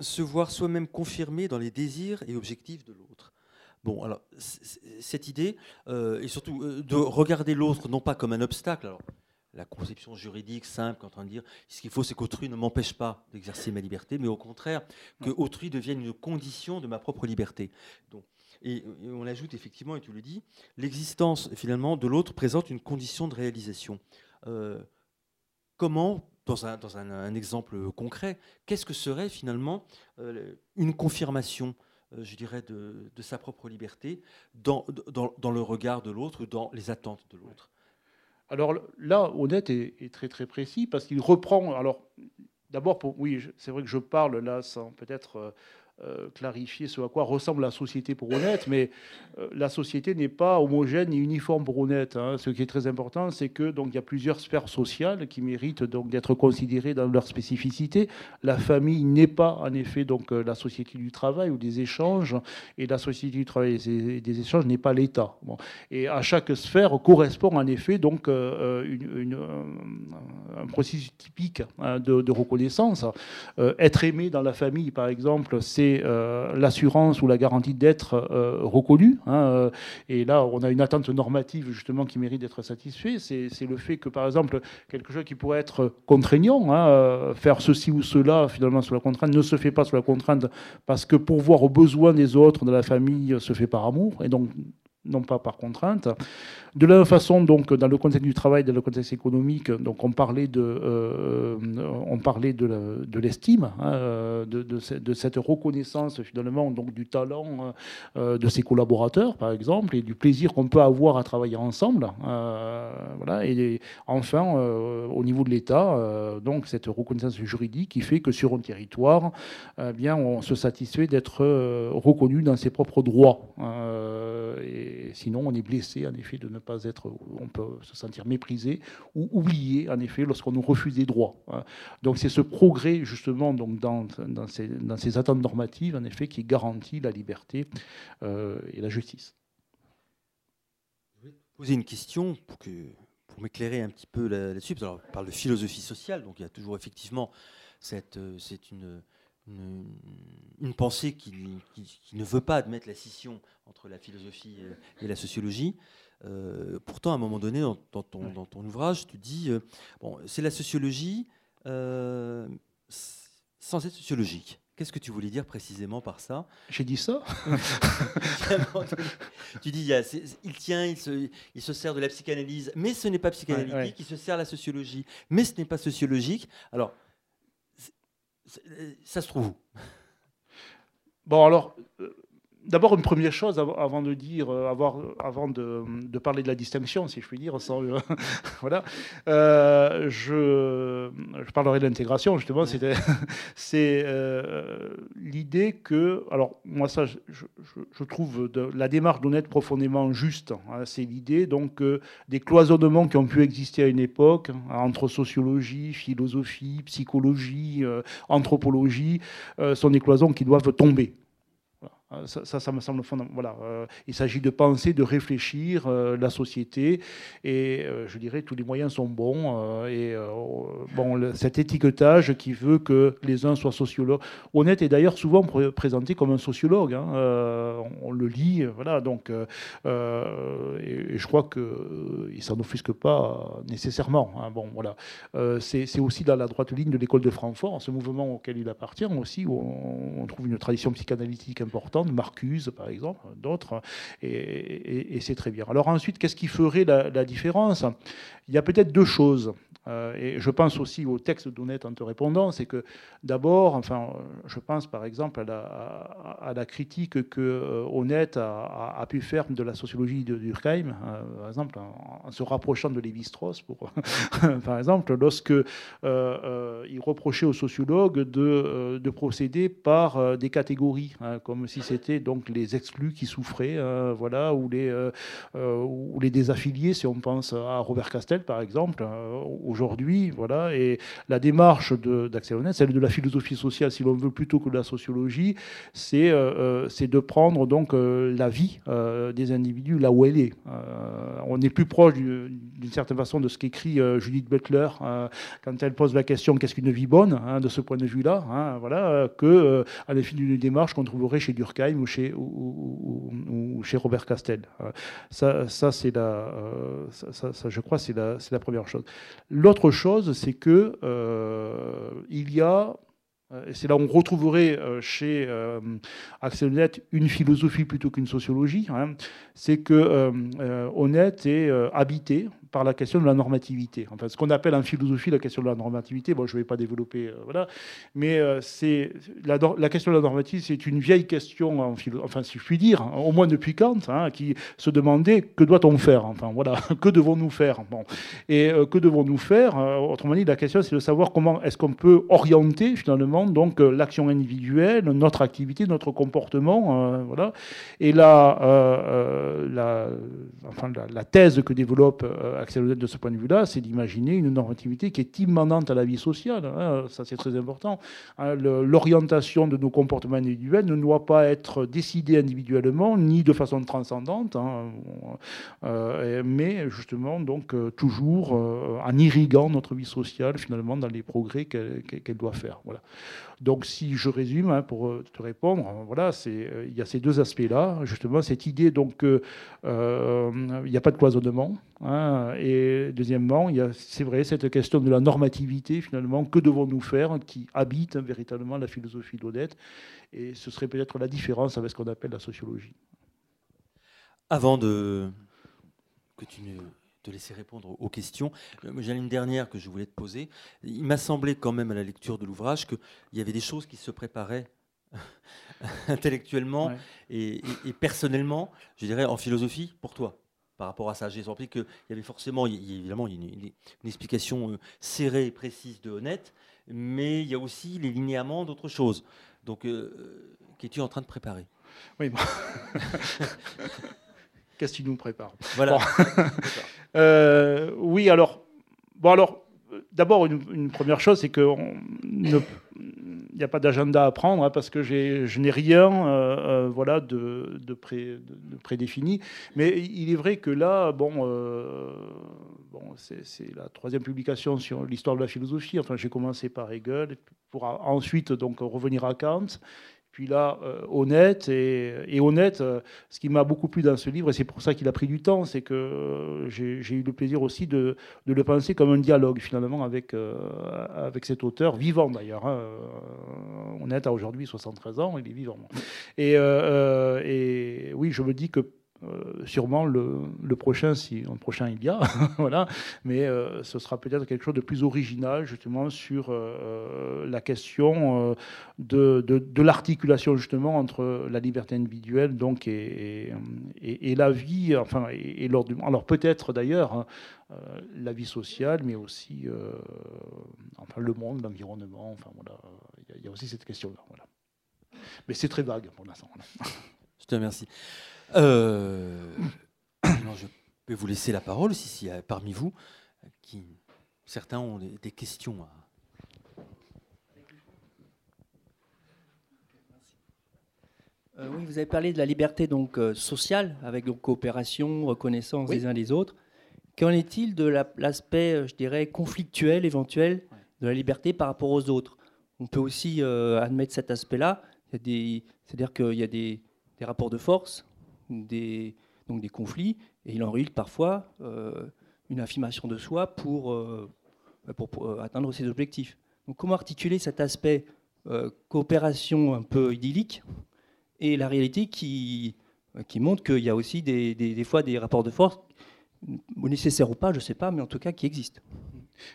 se voir soi-même confirmé dans les désirs et objectifs de l'autre. Bon, alors, cette idée, euh, et surtout euh, de regarder l'autre non pas comme un obstacle, la conception juridique simple, en train de dire ce qu'il faut, c'est qu'autrui ne m'empêche pas d'exercer ma liberté, mais au contraire, que autrui devienne une condition de ma propre liberté. Donc, et, on ajoute effectivement, et tu le dis, l'existence finalement de l'autre présente une condition de réalisation. Euh, comment dans un, exemple concret, qu'est-ce que serait finalement euh, une confirmation, euh, je dirais, de, sa propre liberté dans, dans, le regard de l'autre, dans les attentes de l'autre? Alors là, Honnête est, très très précis parce qu'il reprend. Alors d'abord, oui, c'est vrai que je parle là sans peut-être euh, clarifier ce à quoi ressemble la société pour honnête, mais euh, la société n'est pas homogène ni uniforme pour honnête. Hein. Ce qui est très important, c'est que donc il y a plusieurs sphères sociales qui méritent donc d'être considérées dans leur spécificité. La famille n'est pas en effet donc euh, la société du travail ou des échanges, et la société du travail et des échanges n'est pas l'État. Et à chaque sphère correspond en effet donc un processus typique hein, de, reconnaissance. être aimé dans la famille, par exemple, c'est euh, l'assurance ou la garantie d'être euh, reconnu. Hein, euh, et là, on a une attente normative justement qui mérite d'être satisfait. C'est le fait que, par exemple, quelque chose qui pourrait être contraignant, hein, faire ceci ou cela finalement sous la contrainte, ne se fait pas sous la contrainte parce que pour voir aux besoins des autres de la famille se fait par amour. Et donc non pas par contrainte. De la même façon, donc, dans le contexte du travail, dans le contexte économique, donc, on parlait de, euh, on parlait de l'estime, hein, de, de, cette reconnaissance finalement donc, du talent euh, de ses collaborateurs, par exemple, et du plaisir qu'on peut avoir à travailler ensemble. Euh, voilà. Et enfin, au niveau de l'État, donc cette reconnaissance juridique qui fait que sur un territoire, eh bien, on se satisfait d'être reconnu dans ses propres droits. et sinon, on est blessé, en effet, de ne pas être, on peut se sentir méprisé ou oublié, en effet, lorsqu'on nous refuse des droits. Hein. Donc c'est ce progrès, justement, donc dans, dans, ces, dans, ces, attentes normatives, en effet, qui garantit la liberté euh, et la justice. Je vais poser une question pour, que, pour m'éclairer un petit peu là-dessus. On parle de philosophie sociale, donc il y a toujours effectivement cette, euh, c'est une, une, pensée qui, qui, ne veut pas admettre la scission entre la philosophie et la sociologie. Euh, pourtant, à un moment donné, dans, ton, dans ton, ouvrage, tu dis euh, bon, c'est la sociologie euh, sans être sociologique. Qu'est-ce que tu voulais dire précisément par ça? J'ai dit ça? tu dis, il, tient, il se, il se, sert de la psychanalyse, mais ce n'est pas psychanalytique. Il se sert de la sociologie, mais ce n'est pas sociologique. Alors, ça se trouve où? Bon, alors, D'abord, une première chose avant de dire, euh, avant de, parler de la distinction, si je puis dire, sans, euh, voilà, euh, je, parlerai de l'intégration. Justement, c'est l'idée que, alors moi ça, je, trouve la démarche d'honnête profondément juste. Hein. c'est l'idée donc des cloisonnements qui ont pu exister à une époque hein, entre sociologie, philosophie, psychologie, anthropologie, sont des cloisons qui doivent tomber. Euh, ça, ça, me semble fondamental. Voilà, euh, il s'agit de penser, de réfléchir euh, la société, et je dirais tous les moyens sont bons. et bon, cet étiquetage qui veut que les uns soient sociologues, honnête est d'ailleurs souvent présenté comme un sociologue. Hein, on, le lit, voilà. Donc, et, je crois que il s'en offusque pas nécessairement. Hein, bon, voilà. c'est aussi dans la droite ligne de l'école de Francfort, ce mouvement auquel il appartient aussi, où on trouve une tradition psychanalytique importante Marcuse par exemple, d'autres, et, c'est très bien. Alors ensuite, qu'est-ce qui ferait la différence? Il y a peut-être deux choses. Euh, et je pense aussi au texte d'Honnête en te répondant, c'est que d'abord, enfin, je pense par exemple à la, critique que euh, a, pu faire de la sociologie de Durkheim, euh, par exemple, en, se rapprochant de Lévi-Strauss, par exemple, lorsque il reprochait aux sociologues de, de procéder par des catégories, hein, comme si c'était donc les exclus qui souffraient, voilà, ou les, ou les désaffiliés, si on pense à Robert Castel, par exemple aujourd'hui. Voilà, et la démarche d'Axel Honnête, celle de la philosophie sociale, si l'on veut, plutôt que de la sociologie, c'est euh, euh, de prendre donc euh, la vie des individus là où elle est. on est plus proche d'une certaine façon de ce qu'écrit Judith Butler quand elle pose la question qu'est-ce qu'une vie bonne hein, de ce point de vue-là, hein, voilà, que à l'effet d'une démarche qu'on trouverait chez Durkheim ou chez, ou, chez Robert Castel. Ça, ça c'est la, ça, ça, je crois, c'est la, la première chose. L'autre chose, c'est que euh, il y a euh, et c'est là où on retrouverait euh, chez Axel Honnête une philosophie plutôt qu'une sociologie. Hein. c'est que Honnête est habité par la question de la normativité. Enfin, ce qu'on appelle en philosophie la question de la normativité, bon, je ne vais pas développer, euh, voilà, mais euh, la, question de la normativité, c'est une vieille question, en philo, enfin, si je puis dire, au moins depuis Kant, hein, qui se demandait que doit-on faire? Enfin, voilà, que devons-nous faire? Bon. Et euh, que devons-nous faire? Autrement dit, la question, c'est de savoir comment est-ce qu'on peut orienter finalement donc l'action individuelle, notre activité, notre comportement, voilà. Et là, la, thèse que développe Axel de ce point de vue-là, c'est d'imaginer une normativité qui est immanente à la vie sociale. Hein, ça, c'est très important. Hein, l'orientation de nos comportements individuels ne doit pas être décidée individuellement, ni de façon transcendante, hein, euh, mais justement, donc, euh, toujours euh, en irriguant notre vie sociale, finalement, dans les progrès qu'elle doit faire. Voilà. Donc, si je résume, hein, pour euh, te répondre, euh, voilà, euh, il y a ces deux aspects-là, justement, cette idée donc qu'il n'y a pas de cloisonnement, hein, et deuxièmement, il y a, c'est vrai, cette question de la normativité, finalement, que devons-nous faire, qui habite véritablement la philosophie d'Odette, et ce serait peut-être la différence avec ce qu'on appelle la sociologie. avant de que tu ne te laisser répondre aux questions, j'ai une dernière que je voulais te poser. Il m'a semblé quand même à la lecture de l'ouvrage qu'il y avait des choses qui se préparaient intellectuellement et, personnellement, je dirais en philosophie, pour toi par rapport à ça. J'ai senti qu'il y avait forcément, évidemment, une, explication euh, serrée et précise de Honnête, mais il y a aussi les linéaments d'autres choses. Donc, euh, qu'es-tu en train de préparer? Oui, Qu'est-ce qui nous prépare Voilà. Euh, oui, alors, bon, alors, d'abord, une, première chose, c'est qu'il n'y a pas d'agenda à prendre hein, parce que je n'ai rien euh, euh, voilà, de, de, prédéfini. Mais il est vrai que là, bon c'est la troisième publication sur l'histoire de la philosophie. Enfin, j'ai commencé par Hegel pour ensuite donc revenir à Kant là, euh, honnête. Et, honnête, euh, ce qui m'a beaucoup plu dans ce livre, et c'est pour ça qu'il a pris du temps, c'est que euh, j'ai eu le plaisir aussi de, le penser comme un dialogue finalement avec, avec cet auteur, vivant d'ailleurs. Hein. Honnête a aujourd'hui 73 ans, il est vivant. Et, et oui, je me dis que euh, sûrement le, prochain, si un prochain il y a, voilà, mais euh, ce sera peut-être quelque chose de plus original justement sur euh, la question de, l'articulation justement entre la liberté individuelle donc et, et, la vie, enfin et, l'ordre du Alors peut-être d'ailleurs hein, la vie sociale, mais aussi le monde, l'environnement, enfin voilà, il y, a aussi cette question-là, voilà. Mais c'est très vague pour l'instant. Je te remercie. Euh, je vais vous laisser la parole si, a parmi vous qui certains ont des, questions euh, oui, vous avez parlé de la liberté donc euh, sociale avec donc coopération, reconnaissance des uns des autres. Qu'en est-il de l'aspect, je dirais, conflictuel éventuel de la liberté par rapport aux autres? On peut aussi admettre cet aspect-là. C'est-à-dire qu'il y a des, des rapports de force des, donc des conflits, et il en résulte parfois euh, une affirmation de soi pour, euh, pour, euh, atteindre ses objectifs. Donc comment articuler cet aspect coopération un peu idyllique et la réalité qui, qui montre qu'il y a aussi des, des, des, fois des rapports de force, nécessaires ou pas, je ne sais pas, mais en tout cas qui existent.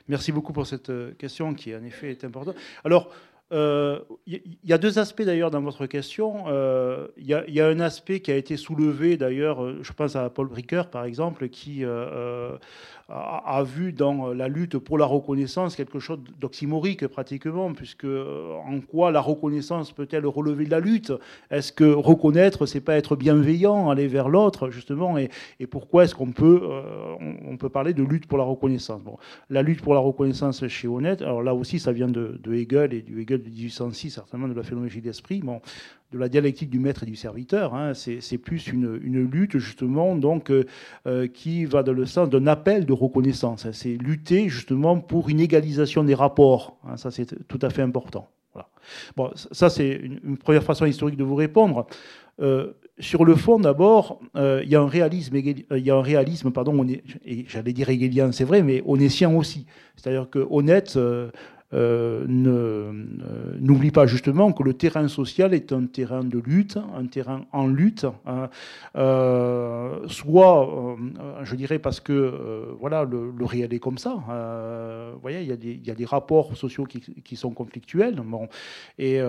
Merci beaucoup pour cette question qui en effet est importante. Alors, il euh, y, a deux aspects d'ailleurs dans votre question. Il euh, y, a un aspect qui a été soulevé d'ailleurs, euh, je pense à Paul Bricker par exemple, qui a, vu dans la lutte pour la reconnaissance quelque chose d'oxymorique pratiquement, puisque en quoi la reconnaissance peut-elle relever de la lutte? Est-ce que reconnaître, c'est pas être bienveillant, aller vers l'autre justement? Et, pourquoi est-ce qu'on peut, on, peut parler de lutte pour la reconnaissance? La lutte pour la reconnaissance chez Honnête, alors là aussi ça vient de, de Hegel et du Hegel de 1806, certainement de la phénoménologie d'esprit, bon, de la dialectique du maître et du serviteur. Hein, c'est plus une, lutte justement donc euh, euh, qui va dans le sens d'un appel de reconnaissance. C'est lutter justement pour une égalisation des rapports. Hein, ça c'est tout à fait important. Voilà. Bon, ça c'est une, première façon historique de vous répondre. Euh, sur le fond, d'abord, il y a un réalisme, y a un réalisme, pardon, j'allais dire hegelien, c'est vrai, mais sien aussi. C'est-à-dire que honnête, euh, n'oublie pas justement que le terrain social est un terrain de lutte, un terrain en lutte, hein. euh, soit, je dirais, parce que voilà, le, réel est comme ça. vous voyez, il y, a des, rapports sociaux qui, sont conflictuels, bon, et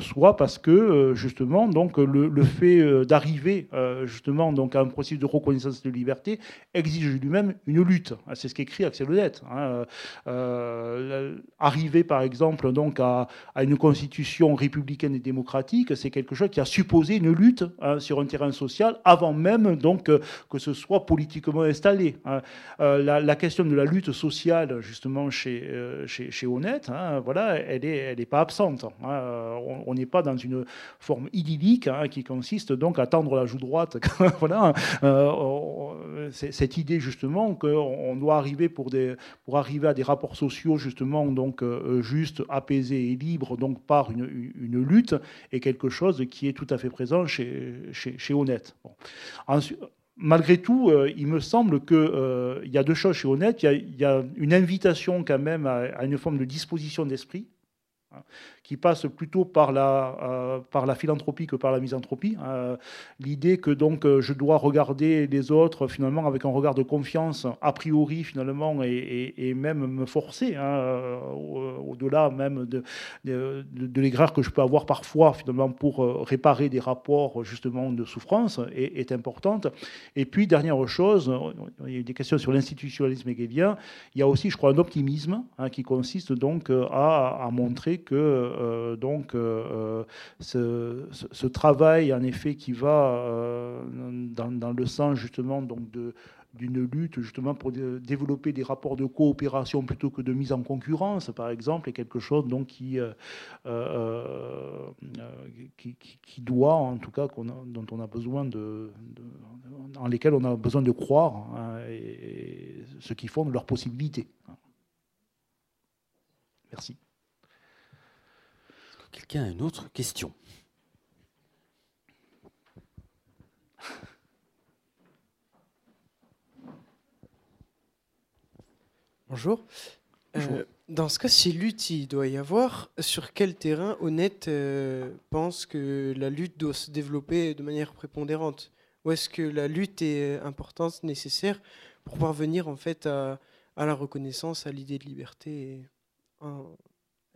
soit parce que justement, donc le, fait d'arriver justement donc à un processus de reconnaissance de liberté exige lui-même une lutte. C'est ce qu'écrit Axel Honnête. Hein. Euh, arriver, par exemple, donc à, une constitution républicaine et démocratique, c'est quelque chose qui a supposé une lutte hein, sur un terrain social avant même donc que ce soit politiquement installé. Hein. Euh, la, question de la lutte sociale, justement, chez, euh, chez, Honnête, hein, voilà, elle n'est elle est pas absente. on n'est pas dans une forme idyllique qui consiste donc à tendre la joue droite. voilà, cette idée justement qu'on doit arriver pour, des, pour arriver à des rapports sociaux justement donc euh, juste, apaisé et libre donc par une, lutte est quelque chose qui est tout à fait présent chez, chez, Honnête. Malgré tout, euh, il me semble qu'il euh, y a deux choses chez Honnête. Il y, a, une invitation quand même à, une forme de disposition d'esprit. Qui passe plutôt par la, euh, par la philanthropie que par la misanthropie. Euh, l'idée que donc euh, je dois regarder les autres finalement avec un regard de confiance a priori finalement et, et, même me forcer hein, au-delà même de, de, de l'aigreur que je peux avoir parfois finalement pour réparer des rapports justement de souffrance est, importante. Et puis dernière chose, il y a eu des questions sur l'institutionnalisme hegelien, il y a aussi je crois un optimisme hein, qui consiste donc à, à montrer que donc euh, ce, ce, travail, en effet, qui va euh, dans, le sens justement donc de d'une lutte justement pour développer des rapports de coopération plutôt que de mise en concurrence, par exemple, est quelque chose donc qui, qui, qui, doit, en tout cas, dont on a besoin de, dans lesquels on a besoin de croire, hein, et, ce qui fonde leurs possibilités. Merci. Quelqu'un a une autre question. Bonjour. Euh, dans ce cas, si lutte il doit y avoir, sur quel terrain Honnête euh, pense que la lutte doit se développer de manière prépondérante? Ou est-ce que la lutte est euh, importante, nécessaire pour parvenir en fait à, la reconnaissance, à l'idée de liberté, à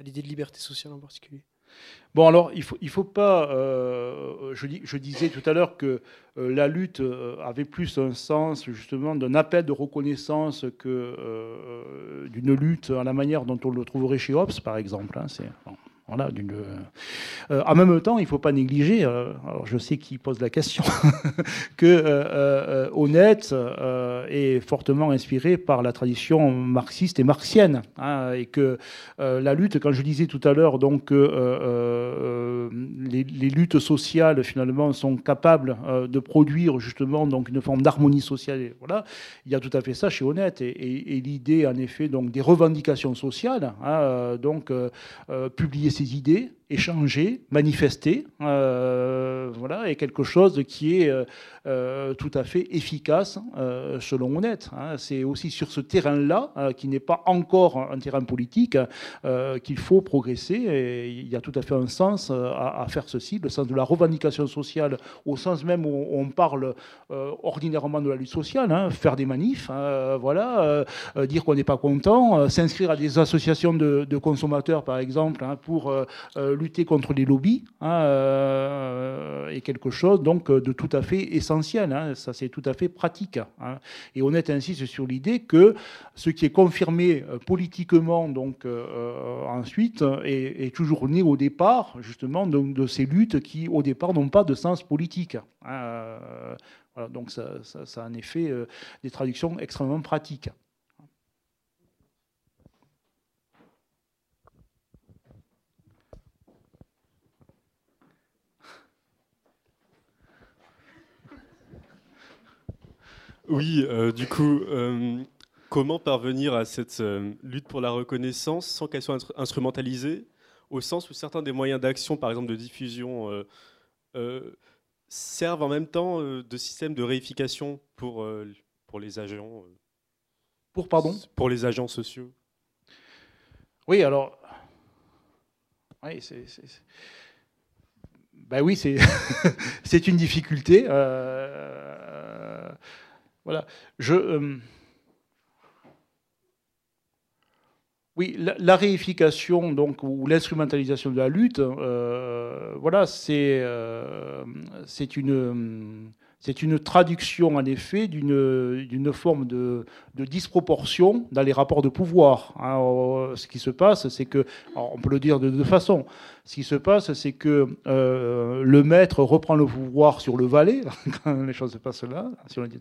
l'idée de liberté sociale en particulier? Bon, alors, il ne faut, il faut pas. Euh, je, disais tout à l'heure que euh, la lutte euh, avait plus un sens, justement, d'un appel de reconnaissance que d'une lutte à la manière dont on le trouverait chez Hobbes, par exemple. Hein, euh, en même temps, il ne faut pas négliger, euh, alors je sais qui pose la question, que euh, Honnête est fortement inspiré par la tradition marxiste et marxienne, hein, et que la lutte, quand je disais tout à l'heure, donc les, luttes sociales finalement sont capables de produire justement donc une forme d'harmonie sociale. voilà, il y a tout à fait ça chez Honnête, et, l'idée en effet donc des revendications sociales, hein, donc publier ses idées, échanger, manifester, euh, voilà, est quelque chose qui est euh, euh, tout à fait efficace selon Honnête. Hein. C'est aussi sur ce terrain-là, qui n'est pas encore un terrain politique, qu'il faut progresser. Il y a tout à fait un sens à, faire ceci, le sens de la revendication sociale, au sens même où on parle ordinairement de la lutte sociale, hein, faire des manifs, hein, voilà, dire qu'on n'est pas content, s'inscrire à des associations de consommateurs, par exemple, pour lutter contre les lobbies hein, euh, est quelque chose donc de tout à fait essentiel. Hein. c'est tout à fait pratique. Hein. Et on est insiste sur l'idée que ce qui est confirmé euh, politiquement donc euh, ensuite est, toujours né au départ justement de ces luttes qui au départ n'ont pas de sens politique. donc ça, ça, a en effet des traductions extrêmement pratiques. Oui, euh, du coup, euh, comment parvenir à cette euh, lutte pour la reconnaissance sans qu'elle soit instrumentalisée, au sens où certains des moyens d'action, par exemple de diffusion, servent en même temps de système de réification pour, pour les agents Pour, pardon? Pour les agents sociaux? Oui, alors... Oui, c'est... Ben oui, c'est une difficulté. Voilà. Je, euh, oui, la, réification donc, ou l'instrumentalisation de la lutte, euh, voilà, c'est euh, une c'est une traduction, en effet, d'une forme de, disproportion dans les rapports de pouvoir. Hein. Euh, ce qui se passe, c'est que, on peut le dire de deux façons, ce qui se passe, c'est que euh, le maître reprend le pouvoir sur le valet, quand les choses se passent là, si on dit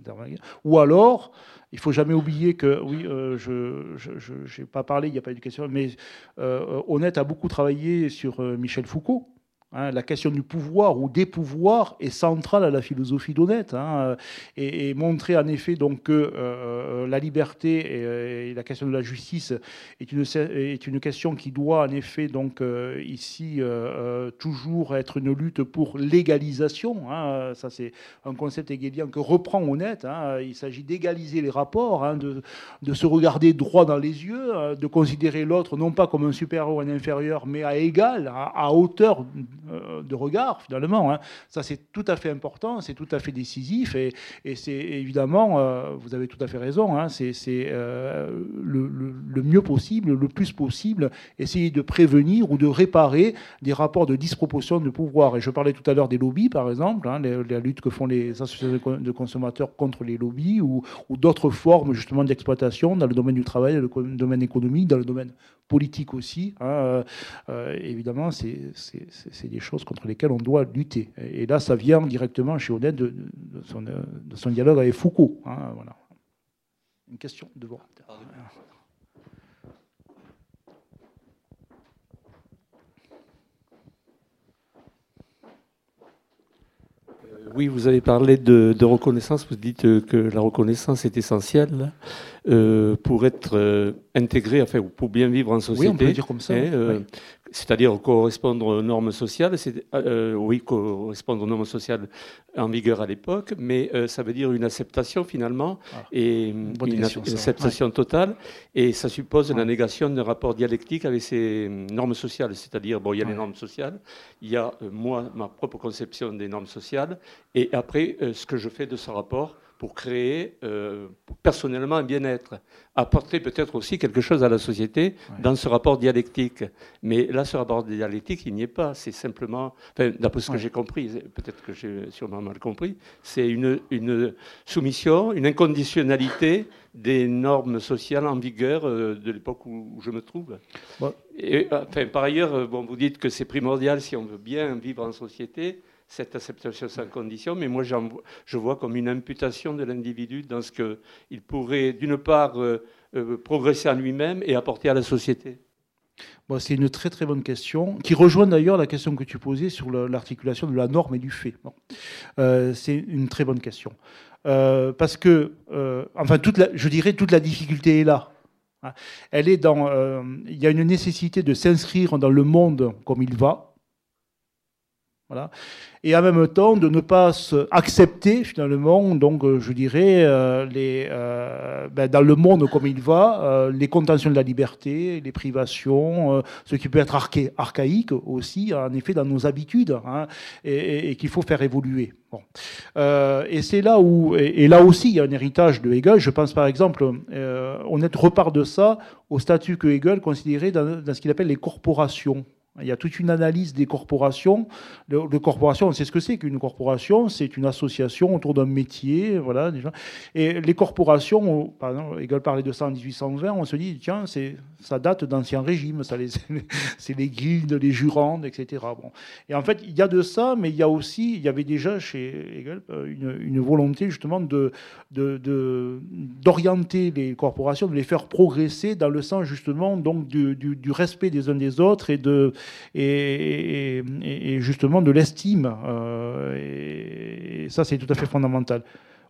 ou alors, il faut jamais oublier que, oui, euh, je n'ai pas parlé, il n'y a pas eu de question, mais Honnête a beaucoup travaillé sur Michel Foucault, Hein. la question du pouvoir ou des pouvoirs est centrale à la philosophie d'Honnête. Hein, et, montrer en effet donc, que euh, la liberté et, la question de la justice est une, est une question qui doit en effet donc, euh, ici euh, toujours être une lutte pour l'égalisation. Hein. ça, c'est un concept hegelien que reprend Honnête. il s'agit d'égaliser les rapports, de, se regarder droit dans les yeux, de considérer l'autre non pas comme un supérieur ou un inférieur, mais à égal, à hauteur euh, de regard, finalement. Hein. Ça, c'est tout à fait important, c'est tout à fait décisif, et, c'est évidemment, euh, vous avez tout à fait raison, hein, c'est euh, le, mieux possible, le plus possible, essayer de prévenir ou de réparer des rapports de disproportion de pouvoir. Et je parlais tout à l'heure des lobbies, par exemple, hein, la lutte que font les associations de consommateurs contre les lobbies, ou, ou d'autres formes justement d'exploitation dans le domaine du travail, dans le domaine économique, dans le domaine politique aussi. évidemment, c'est des choses contre lesquelles on doit lutter. Et là, ça vient directement chez Honnête de, son, dialogue avec Foucault. Hein, voilà. Une question devant. Euh, oui, vous avez parlé de, reconnaissance. Vous dites que la reconnaissance est essentielle euh, pour être intégré, enfin, pour bien vivre en société. Oui, on peut dire comme ça. Euh, c'est-à-dire correspondre aux normes sociales, c'est, euh, oui, correspondre aux normes sociales en vigueur à l'époque, mais euh, ça veut dire une acceptation finalement, ah, et une, acceptation totale, et ça suppose la négation d'un rapport dialectique avec ces normes sociales, c'est-à-dire, bon, il y a les normes sociales, il y a moi, ma propre conception des normes sociales, et après, ce que je fais de ce rapport, pour créer euh, personnellement un bien-être, apporter peut-être aussi quelque chose à la société dans ce rapport dialectique. Mais là, ce rapport dialectique, il n'y est pas. C'est simplement, d'après ce que j'ai compris, peut-être que j'ai sûrement mal compris, c'est une, une, soumission, une inconditionnalité des normes sociales en vigueur euh, de l'époque où, je me trouve. Et, enfin, par ailleurs, euh, bon, vous dites que c'est primordial si on veut bien vivre en société cette acceptation sans condition, mais moi je vois comme une imputation de l'individu dans ce qu'il pourrait, d'une part, euh, euh, progresser à lui-même et apporter à la société. Bon, c'est une très très bonne question, qui rejoint d'ailleurs la question que tu posais sur l'articulation de la norme et du fait. Euh, c'est une très bonne question. parce que, enfin, je dirais toute la difficulté est là. Hein. Elle est dans. Il y a une nécessité de s'inscrire dans le monde comme il va. Et en même temps de ne pas accepter finalement, donc euh, je dirais, euh, les, euh, ben, dans le monde comme il va, les contentions de la liberté, les privations, ce qui peut être archaïque aussi, en effet, dans nos habitudes, hein, et, qu'il faut faire évoluer. Bon. et c'est là où, et, là aussi, il y a un héritage de Hegel. Je pense par exemple, on repart de ça au statut que Hegel considérait dans ce qu'il appelle les corporations. Il y a toute une analyse des corporations. De, corporations, on sait ce que c'est qu'une corporation. C'est une association autour d'un métier. Voilà. Et les corporations, par exemple, Hegel parlait de ça en 1820, on se dit, tiens, ça date d'anciens régimes. C'est les guildes, les jurandes, etc. Bon. Et en fait, il y a de ça, mais il y a aussi, il y avait déjà chez Hegel euh, une, volonté justement de, d'orienter les corporations, de les faire progresser dans le sens justement donc du, du respect des uns des autres et de et, justement de l'estime. Euh, et, ça, c'est tout à fait fondamental.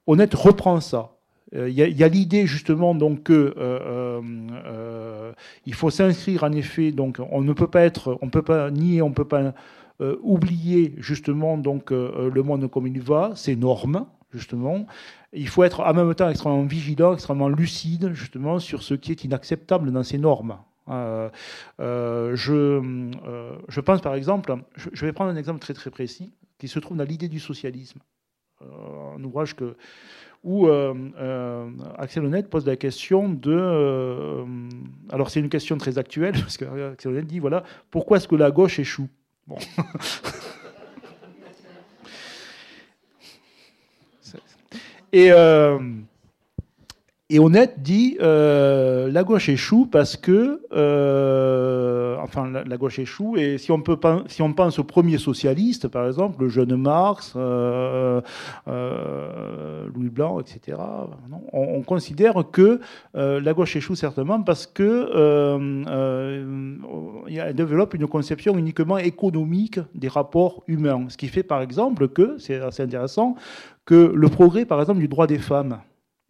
Honnête reprend ça. Euh, il y a, l'idée justement donc que euh, il faut s'inscrire en effet. Donc on ne peut pas être, on peut pas nier, on peut pas oublier justement donc le monde comme il va, ses normes justement. Il faut être en même temps extrêmement vigilant, extrêmement lucide justement sur ce qui est inacceptable dans ces normes. Euh, euh, je, euh, je, pense par exemple, je, vais prendre un exemple très très précis qui se trouve dans l'idée du socialisme, un ouvrage où Axel Honnête pose la question de. alors c'est une question très actuelle parce que Axel Honnête dit voilà pourquoi est-ce que la gauche échoue? Bon. Et Et Honnête dit euh, la gauche échoue parce que, euh, enfin, la, gauche échoue. Et si on, peut, si on pense au premier socialiste, par exemple, le jeune Marx, euh, Louis Blanc, etc., on, considère que la gauche échoue certainement parce que elle développe une conception uniquement économique des rapports humains. Ce qui fait, par exemple, que c'est assez intéressant que le progrès, par exemple, du droit des femmes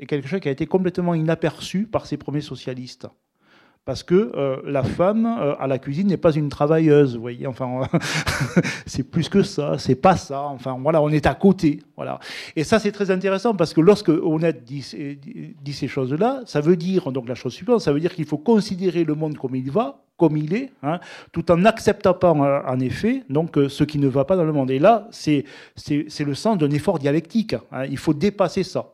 est quelque chose qui a été complètement inaperçu par ces premiers socialistes. Parce que euh, la femme euh, à la cuisine n'est pas une travailleuse, voyez. Enfin, c'est plus que ça, c'est pas ça. Enfin, voilà, on est à côté, voilà. Et ça, c'est très intéressant parce que lorsque Honnête dit, dit ces choses-là, ça veut dire donc la chose suivante, ça veut dire qu'il faut considérer le monde comme il va, comme il est, hein, tout en n'acceptant pas en effet donc ce qui ne va pas dans le monde. Et là, c'est c'est le sens d'un effort dialectique. Hein. Il faut dépasser ça.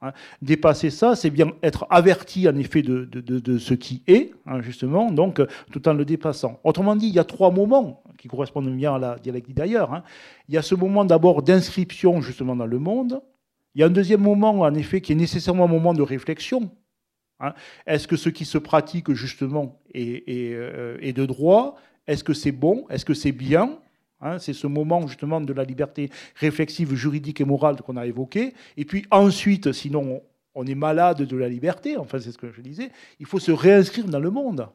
Hein. Dépasser ça, c'est bien être averti en effet de, de, ce qui est, hein, justement, donc tout en le dépassant. Autrement dit, il y a trois moments qui correspondent bien à la dialectique d'ailleurs. Hein. Il y a ce moment d'abord d'inscription justement dans le monde. Il y a un deuxième moment, en effet, qui est nécessairement un moment de réflexion. Est-ce que ce qui se pratique justement est, est, euh, est de droit? Est-ce que c'est bon? Est-ce que c'est bien? Hein, c'est ce moment justement de la liberté réflexive, juridique et morale qu'on a évoqué. Et puis ensuite, sinon on est malade de la liberté, enfin c'est ce que je disais, il faut se réinscrire dans le monde.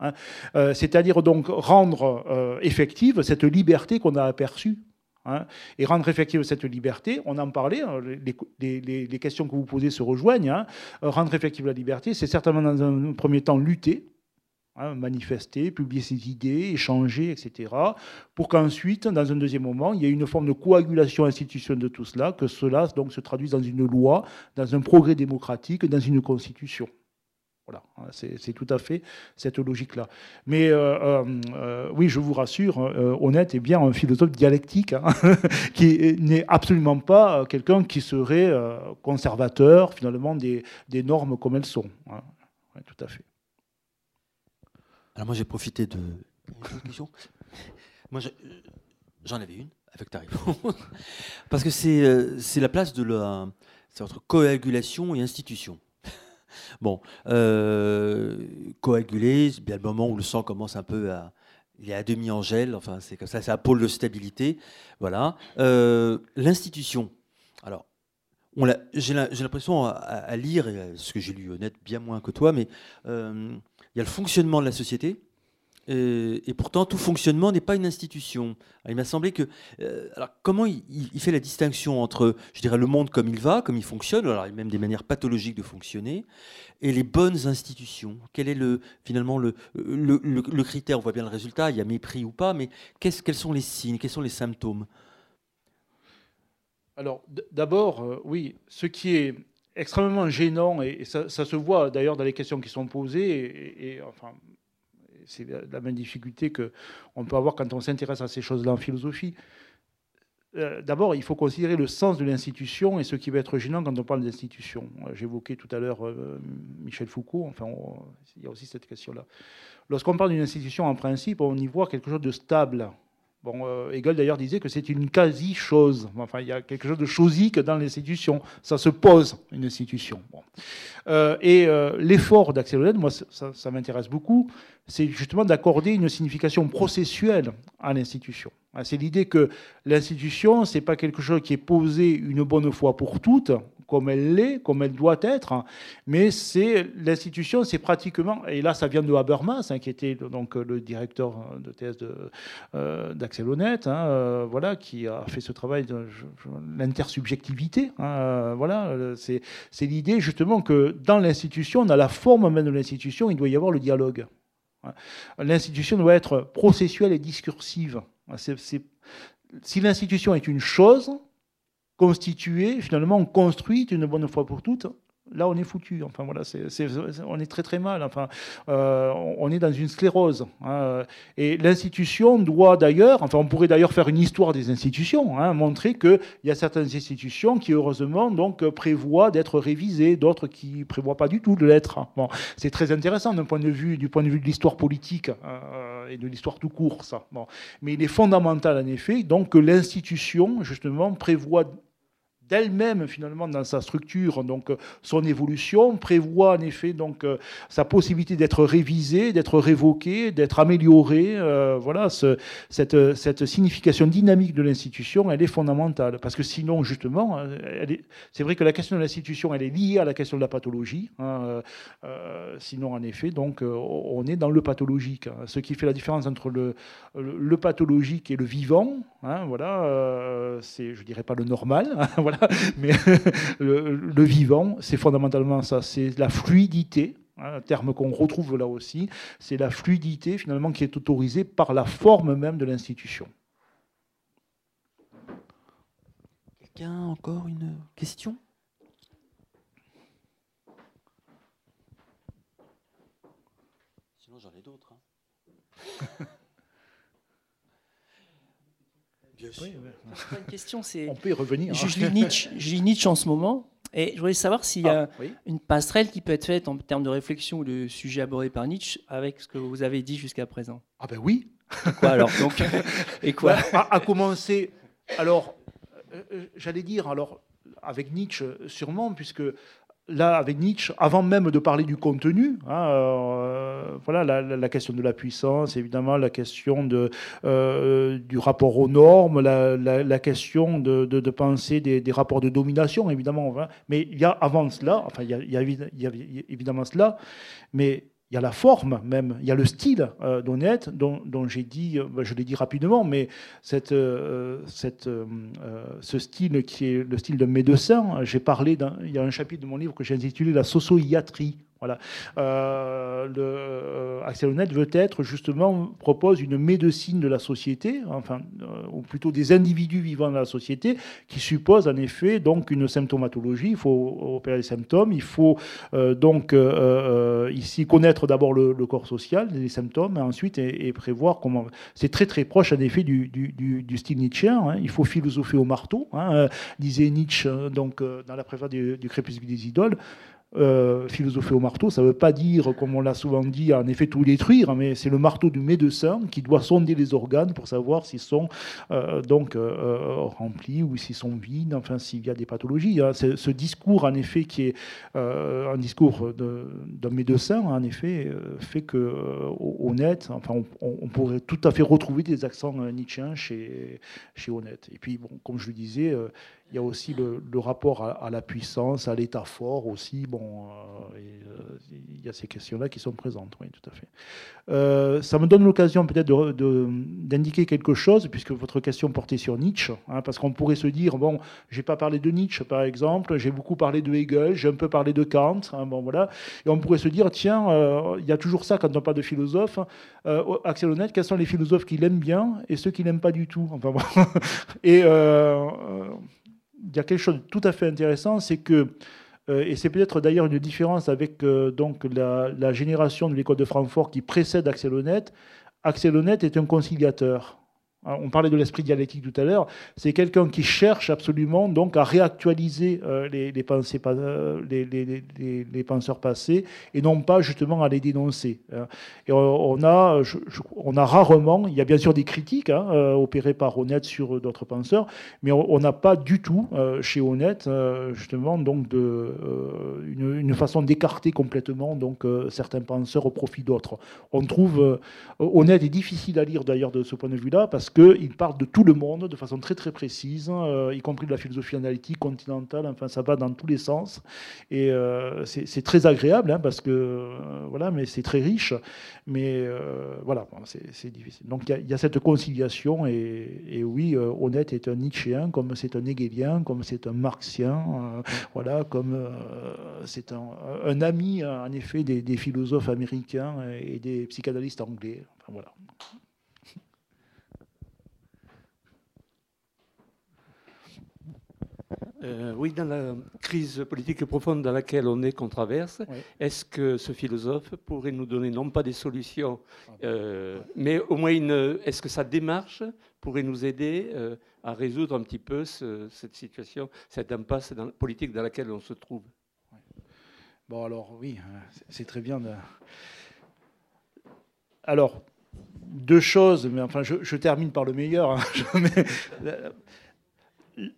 Hein. Euh, c'est-à-dire donc rendre euh, effective cette liberté qu'on a aperçue. Hein. et rendre effective cette liberté, on en parlait, les, les questions que vous posez se rejoignent. rendre effective la liberté, c'est certainement dans un premier temps lutter, Hein, manifester, publier ses idées, échanger, etc., pour qu'ensuite, dans un deuxième moment, il y ait une forme de coagulation institutionnelle de tout cela, que cela donc se traduise dans une loi, dans un progrès démocratique, dans une constitution. Voilà, hein, c'est tout à fait cette logique-là. Mais euh, euh, euh, oui, je vous rassure, Honnête est bien un philosophe dialectique, hein, qui n'est absolument pas quelqu'un qui serait conservateur, finalement, des, normes comme elles sont. tout à fait. Alors moi j'ai profité de... Moi j'en avais une avec ta réponse. Parce que euh, c'est la place de la... C'est entre coagulation et institution. Bon, euh, coaguler, c'est bien le moment où le sang commence un peu à, il est à demi en gel, enfin c'est comme ça, c'est un pôle de stabilité, voilà. Euh, l'institution, alors j'ai l'impression à, lire, ce que j'ai lu honnête bien moins que toi, mais y a le fonctionnement de la société, et, pourtant, tout fonctionnement n'est pas une institution. il m'a semblé que. Euh, alors, comment il, fait la distinction entre, je dirais, le monde comme il va, comme il fonctionne, alors même des manières pathologiques de fonctionner, et les bonnes institutions? Quel est le, finalement le, le, critère? On voit bien le résultat, il y a mépris ou pas, mais quels sont les signes, quels sont les symptômes? Alors, d'abord, euh, oui, ce qui est extrêmement gênant, et, ça, se voit d'ailleurs dans les questions qui sont posées, et, enfin, c'est la même difficulté qu'on peut avoir quand on s'intéresse à ces choses-là en philosophie. Euh, d'abord, il faut considérer le sens de l'institution et ce qui va être gênant quand on parle d'institution. Euh, j'évoquais tout à l'heure euh, Michel Foucault, enfin, il y a aussi cette question-là. Lorsqu'on parle d'une institution, en principe, on y voit quelque chose de stable, Bon, euh, Hegel d'ailleurs disait que c'est une quasi-chose. Enfin, il y a quelque chose de chosique dans l'institution. Ça se pose, une institution. Euh, et euh, l'effort d'Axel moi, ça, m'intéresse beaucoup, c'est justement d'accorder une signification processuelle à l'institution. C'est l'idée que l'institution, c'est pas quelque chose qui est posé une bonne fois pour toutes, comme elle l'est, comme elle doit être, mais c'est l'institution, c'est pratiquement, et là ça vient de Habermas, hein, qui était donc le directeur de thèse euh, d'Axel hein, euh, voilà, qui a fait ce travail de l'intersubjectivité. Hein, euh, voilà, c'est l'idée justement que dans l'institution, dans la forme même de l'institution, il doit y avoir le dialogue. L'institution doit être processuelle et discursive. si l'institution est une chose, constituée, finalement construite une bonne fois pour toutes, là on est foutu. Enfin voilà, on est très très mal. Enfin, euh, on est dans une sclérose. Hein. Et l'institution doit d'ailleurs, enfin on pourrait d'ailleurs faire une histoire des institutions, hein, montrer qu'il y a certaines institutions qui heureusement donc prévoient d'être révisées, d'autres qui prévoient pas du tout de l'être. Bon, c'est très intéressant d'un point de vue du point de vue de l'histoire politique euh, et de l'histoire tout court ça. Bon. Mais il est fondamental en effet donc que l'institution justement prévoit d'elle-même finalement dans sa structure, donc son évolution, prévoit en effet donc sa possibilité d'être révisée, d'être révoquée, d'être améliorée. voilà, cette, cette signification dynamique de l'institution, elle est fondamentale. Parce que sinon, justement, c'est vrai que la question de l'institution, elle est liée à la question de la pathologie. Hein, sinon, en effet, donc, on est dans le pathologique. Hein. Ce qui fait la différence entre le, le, pathologique et le vivant, hein, voilà, euh, c'est, je dirais pas le normal, voilà, mais le, vivant, c'est fondamentalement ça, c'est la fluidité, hein, un terme qu'on retrouve là aussi, c'est la fluidité finalement qui est autorisée par la forme même de l'institution. Quelqu'un encore une question? Sinon j'en ai d'autres. une question, c'est. On peut y revenir. Je, lis Nietzsche, je lis Nietzsche en ce moment, et je voulais savoir s'il y a ah, une passerelle qui peut être faite en termes de réflexion ou de sujet abordé par Nietzsche avec ce que vous avez dit jusqu'à présent. Ah ben oui. quoi alors Donc, Et quoi à, commencer, alors, euh, euh, j'allais dire, alors, avec Nietzsche, sûrement, puisque là, avec Nietzsche, avant même de parler du contenu, hein, euh, voilà, la, question de la puissance, évidemment, la question euh, du rapport aux normes, la, question de, penser des, rapports de domination, évidemment. Mais il y a avant cela, enfin, il y a, il y a évidemment cela, mais il y a la forme même, il y a le style euh, d'Honnête, dont, j'ai dit, euh, bah, je l'ai dit rapidement, mais cette, euh, ce style qui est le style de médecin, j'ai parlé, il y a un chapitre de mon livre que j'ai intitulé La socio-iatrie. Voilà. Euh, le, euh, Axel Honnête veut être justement propose une médecine de la société, enfin, euh, ou plutôt des individus vivant dans la société, qui suppose en effet donc une symptomatologie. Il faut opérer les symptômes. Il faut donc ici connaître d'abord le, corps social, les symptômes, et ensuite et, prévoir comment. C'est très très proche en effet du, du, du, style nietzschéen. Hein. Il faut philosopher au marteau, hein, disait Nietzsche donc dans la préface du Crépuscule des idoles. Euh, philosopher au marteau, ça ne veut pas dire, comme on l'a souvent dit, en effet tout détruire, mais c'est le marteau du médecin qui doit sonder les organes pour savoir s'ils sont euh, donc euh, remplis ou s'ils sont vides, enfin s'il y a des pathologies. Hein. Ce discours, en effet, qui est un discours d'un médecin, en effet, fait que enfin, on, pourrait tout à fait retrouver des accents nietzschéens chez, chez Honnête. Et puis, bon, comme je le disais, il y a aussi le, rapport à, la puissance, à l'état fort aussi. Bon, euh, euh, il y a ces questions-là qui sont présentes, oui, tout à fait. Euh, ça me donne l'occasion peut-être d'indiquer quelque chose, puisque votre question portait sur Nietzsche, hein, parce qu'on pourrait se dire, bon, j'ai pas parlé de Nietzsche, par exemple, j'ai beaucoup parlé de Hegel, j'ai un peu parlé de Kant, hein, bon, voilà, et on pourrait se dire, tiens, il y a toujours ça quand on parle de philosophe. Axel Honnête, quels sont les philosophes qu'il aime bien et ceux qui n'aiment pas du tout enfin, bon. Et il y a quelque chose de tout à fait intéressant, c'est que, euh, et c'est peut-être d'ailleurs une différence avec euh, donc la, génération de l'école de Francfort qui précède Axel Honnête, Axel Honnête est un conciliateur. Hein, on parlait de l'esprit dialectique tout à l'heure. C'est quelqu'un qui cherche absolument donc à réactualiser euh, les, pensées, euh, les, penseurs passés et non pas justement à les dénoncer. Hein. Et on a, on a rarement, il y a bien sûr des critiques hein, euh, opérées par Honnête sur d'autres penseurs, mais on n'a pas du tout chez Honnête justement donc de, une, façon d'écarter complètement donc certains penseurs au profit d'autres. On trouve Honnête est difficile à lire d'ailleurs de ce point de vue-là parce qu'il parle de tout le monde de façon très très précise, euh, y compris de la philosophie analytique continentale, enfin ça va dans tous les sens. Et euh, c'est très agréable, hein, parce que, euh, voilà, mais c'est très riche. Mais voilà, c'est difficile. Donc il y, a cette conciliation, et, oui, Honnête est un Nietzschéen, comme c'est un Hegelien, comme c'est un Marxien, voilà, comme c'est un, ami, en effet, des, philosophes américains et des psychanalystes anglais. Voilà. Euh, oui, dans la crise politique profonde dans laquelle on est, qu'on traverse, est-ce que ce philosophe pourrait nous donner non pas des solutions, ah euh, mais au moins est-ce que sa démarche pourrait nous aider euh, à résoudre un petit peu cette situation, cette impasse politique dans laquelle on se trouve? Bon, alors oui, hein, c'est très bien. Alors, deux choses, mais enfin, je, termine par le meilleur. Hein.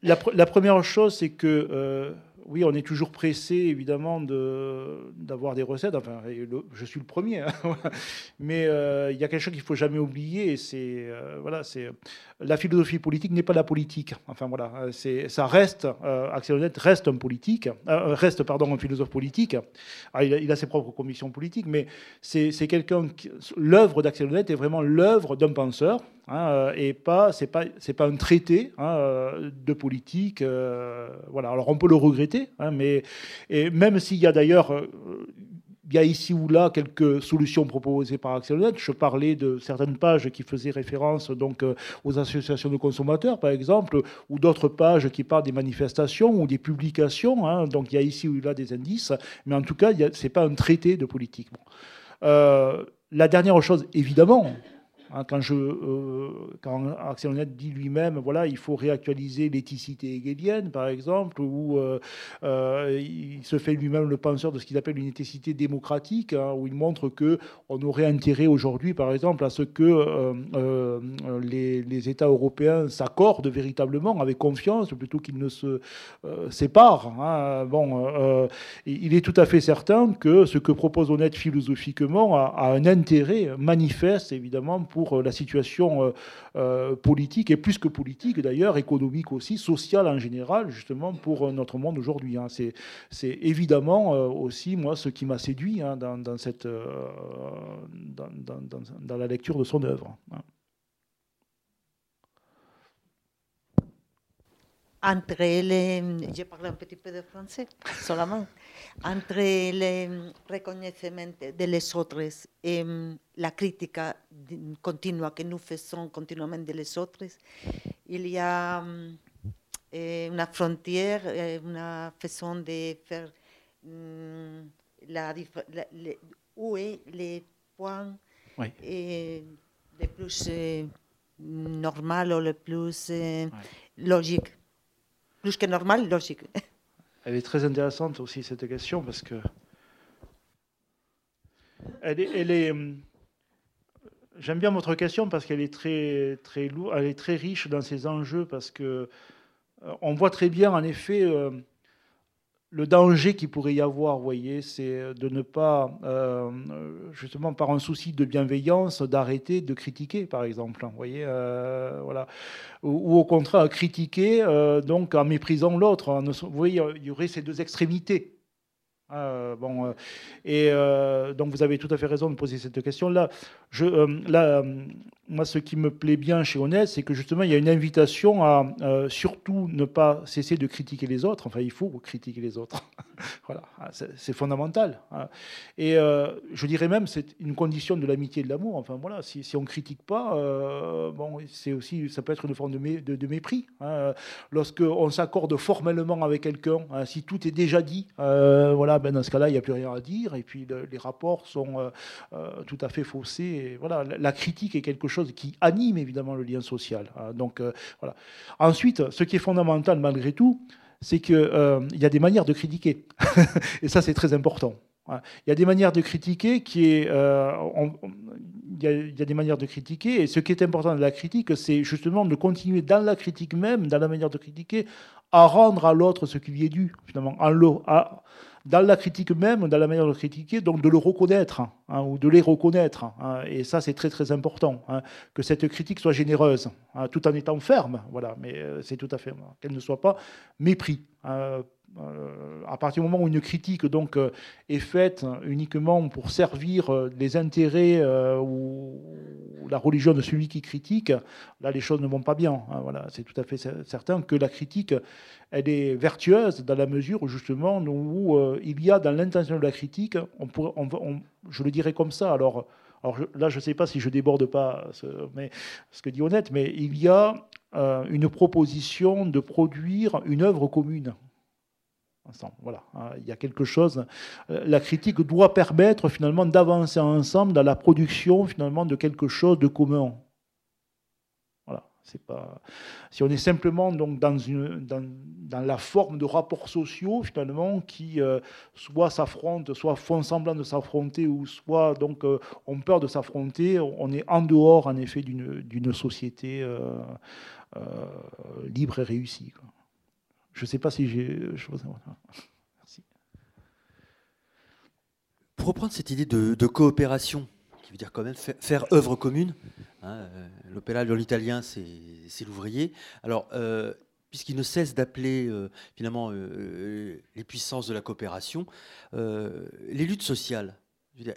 la, première chose, c'est que oui, on est toujours pressé, évidemment, d'avoir des recettes. Enfin, je suis le premier. Hein, Mais euh, il y a quelque chose qu'il faut jamais oublier. C'est euh, voilà, c'est la philosophie politique n'est pas la politique. Enfin voilà, c'est ça reste. Euh, Axel Honnête reste un politique, reste pardon un philosophe politique. Ah, il, a, ses propres convictions politiques, mais c'est quelqu'un. L'œuvre d'Axel Honnête est vraiment l'œuvre d'un penseur. Hein, et pas c'est pas c'est pas un traité hein, de politique voilà alors on peut le regretter Hein, mais et même s'il y a d'ailleurs euh, il y a ici ou là quelques solutions proposées par Axel Je parlais de certaines pages qui faisaient référence donc euh, aux associations de consommateurs, par exemple, ou d'autres pages qui parlent des manifestations ou des publications. Hein. donc il y a ici ou là des indices, mais en tout cas, ce n'est pas un traité de politique. Euh, la dernière chose, évidemment, Quand, je, euh, quand Axel dit lui-même, voilà, il faut réactualiser l'éthicité hegelienne, par exemple, ou euh, euh, il se fait lui-même le penseur de ce qu'il appelle une éthicité démocratique, hein, où il montre que on aurait intérêt aujourd'hui, par exemple, à ce que les, États européens s'accordent véritablement avec confiance, plutôt qu'ils ne se séparent. Hein. Bon, il est tout à fait certain que ce que propose Honnête philosophiquement a, a un intérêt manifeste, évidemment, pour euh, la situation euh, euh, politique, et plus que politique d'ailleurs, économique aussi, sociale en général, justement pour notre monde aujourd'hui. Hein. C'est, évidemment aussi, moi, ce qui m'a séduit hein, dans, cette, dans, la lecture de son œuvre. Entre les, je parle un petit peu de français seulement, entre le reconnaissement de les autres et la critique continue que nous faisons continuellement de les autres, il y a eh, une frontière, eh, une façon de faire mm, la, la, où est les points oui. eh, les plus eh, normal ou les plus eh, oui. logiques plus que normal, logique. Elle est très intéressante aussi cette question parce que elle est, elle est hum, j'aime bien votre question parce qu'elle est très très lourde, elle est très riche dans ses enjeux parce que euh, on voit très bien en effet euh, le danger qu'il pourrait y avoir, vous voyez, c'est de ne pas, euh, justement par un souci de bienveillance, d'arrêter de critiquer, par exemple. Vous voyez, euh, voilà. Ou, au contraire, critiquer, euh, donc en méprisant l'autre. Vous voyez, il y aurait ces deux extrémités. Bon, et donc vous avez tout à fait raison de poser cette question-là. Je, là, moi, ce qui me plaît bien chez Honnête, c'est que justement, il y a une invitation à surtout ne pas cesser de critiquer les autres. Enfin, il faut critiquer les autres. voilà, ah, c'est fondamental. Hein. Et je dirais même, c'est une condition de l'amitié et de l'amour. Enfin, voilà, si, on ne critique pas, bon, c'est aussi, ça peut être une forme de, mépris. Hein. Lorsqu'on s'accorde formellement avec quelqu'un, hein, si tout est déjà dit, voilà, ben dans ce cas-là, il n'y a plus rien à dire, et puis les rapports sont euh, euh, tout à fait faussés. voilà, la, critique est quelque chose qui anime évidemment le lien social. Hein. donc euh, voilà. Ensuite, ce qui est fondamental malgré tout, c'est qu'il y a des manières de critiquer, et ça c'est très important. Hein. Il y a des manières de critiquer qui est, il, y a, des manières de critiquer, et ce qui est important dans la critique, c'est justement de continuer dans la critique même, dans la manière de critiquer, à rendre à l'autre ce qui lui est dû, finalement, dans la critique même, dans la manière de critiquer, donc de le reconnaître hein, ou de les reconnaître. Hein. et ça, c'est très très important, hein, que cette critique soit généreuse, tout en étant ferme, voilà. Mais euh, c'est tout à fait qu'elle ne soit pas mépris. À partir du moment où une critique donc euh, est faite uniquement pour servir les intérêts ou la religion de celui qui critique, là les choses ne vont pas bien. voilà, c'est tout à fait certain que la critique elle est vertueuse dans la mesure justement où euh, il y a dans l'intention de la critique, je le dirais comme ça. Alors, là, je ne sais pas si je déborde pas ce, mais, ce que dit Honnête, mais il y a euh, une proposition de produire une œuvre commune. Voilà, hein, il y a quelque chose. Euh, la critique doit permettre finalement d'avancer ensemble dans la production finalement de quelque chose de commun. C'est pas si on est simplement donc dans, la forme de rapports sociaux finalement qui euh, soit s'affrontent, soit font semblant de s'affronter ou soit donc euh, ont peur de s'affronter, on est en dehors en effet d'une société libre et réussie. Quoi. Je ne sais pas si j'ai. Merci. Pour reprendre cette idée de, coopération, qui veut dire quand même faire, œuvre commune, hein, l'opéra de l'italien, c'est l'ouvrier. Alors, puisqu'il ne cesse d'appeler finalement les puissances de la coopération, les luttes sociales